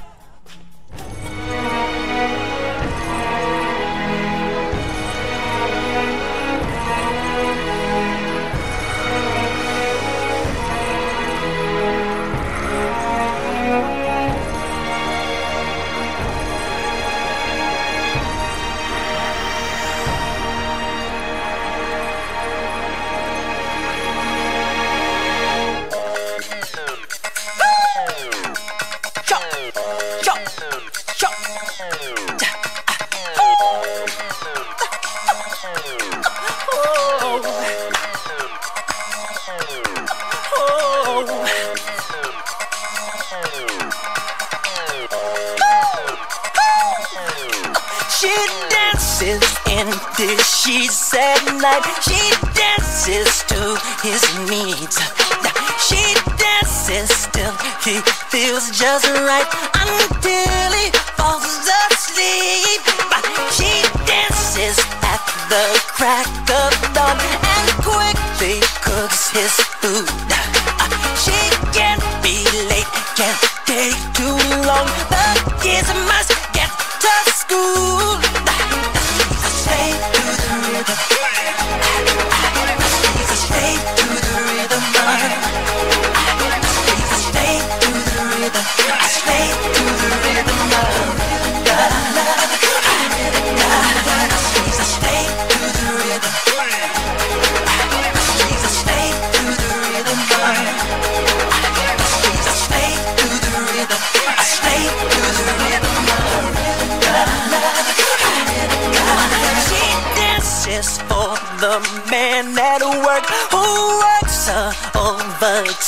in this, she said night. She dances to his needs. She dances till he feels just right until he falls asleep. She dances at the crack of dawn and quickly cooks his food. Uh, she can't be late, can't take too long. The kiss must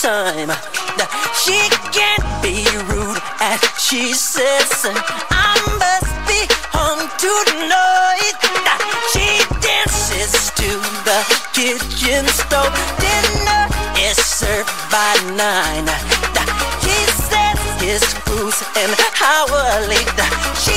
time. She can't be rude as she says, I must be home tonight. She dances to the kitchen stove. Dinner is served by nine. He says his booze an hour late. She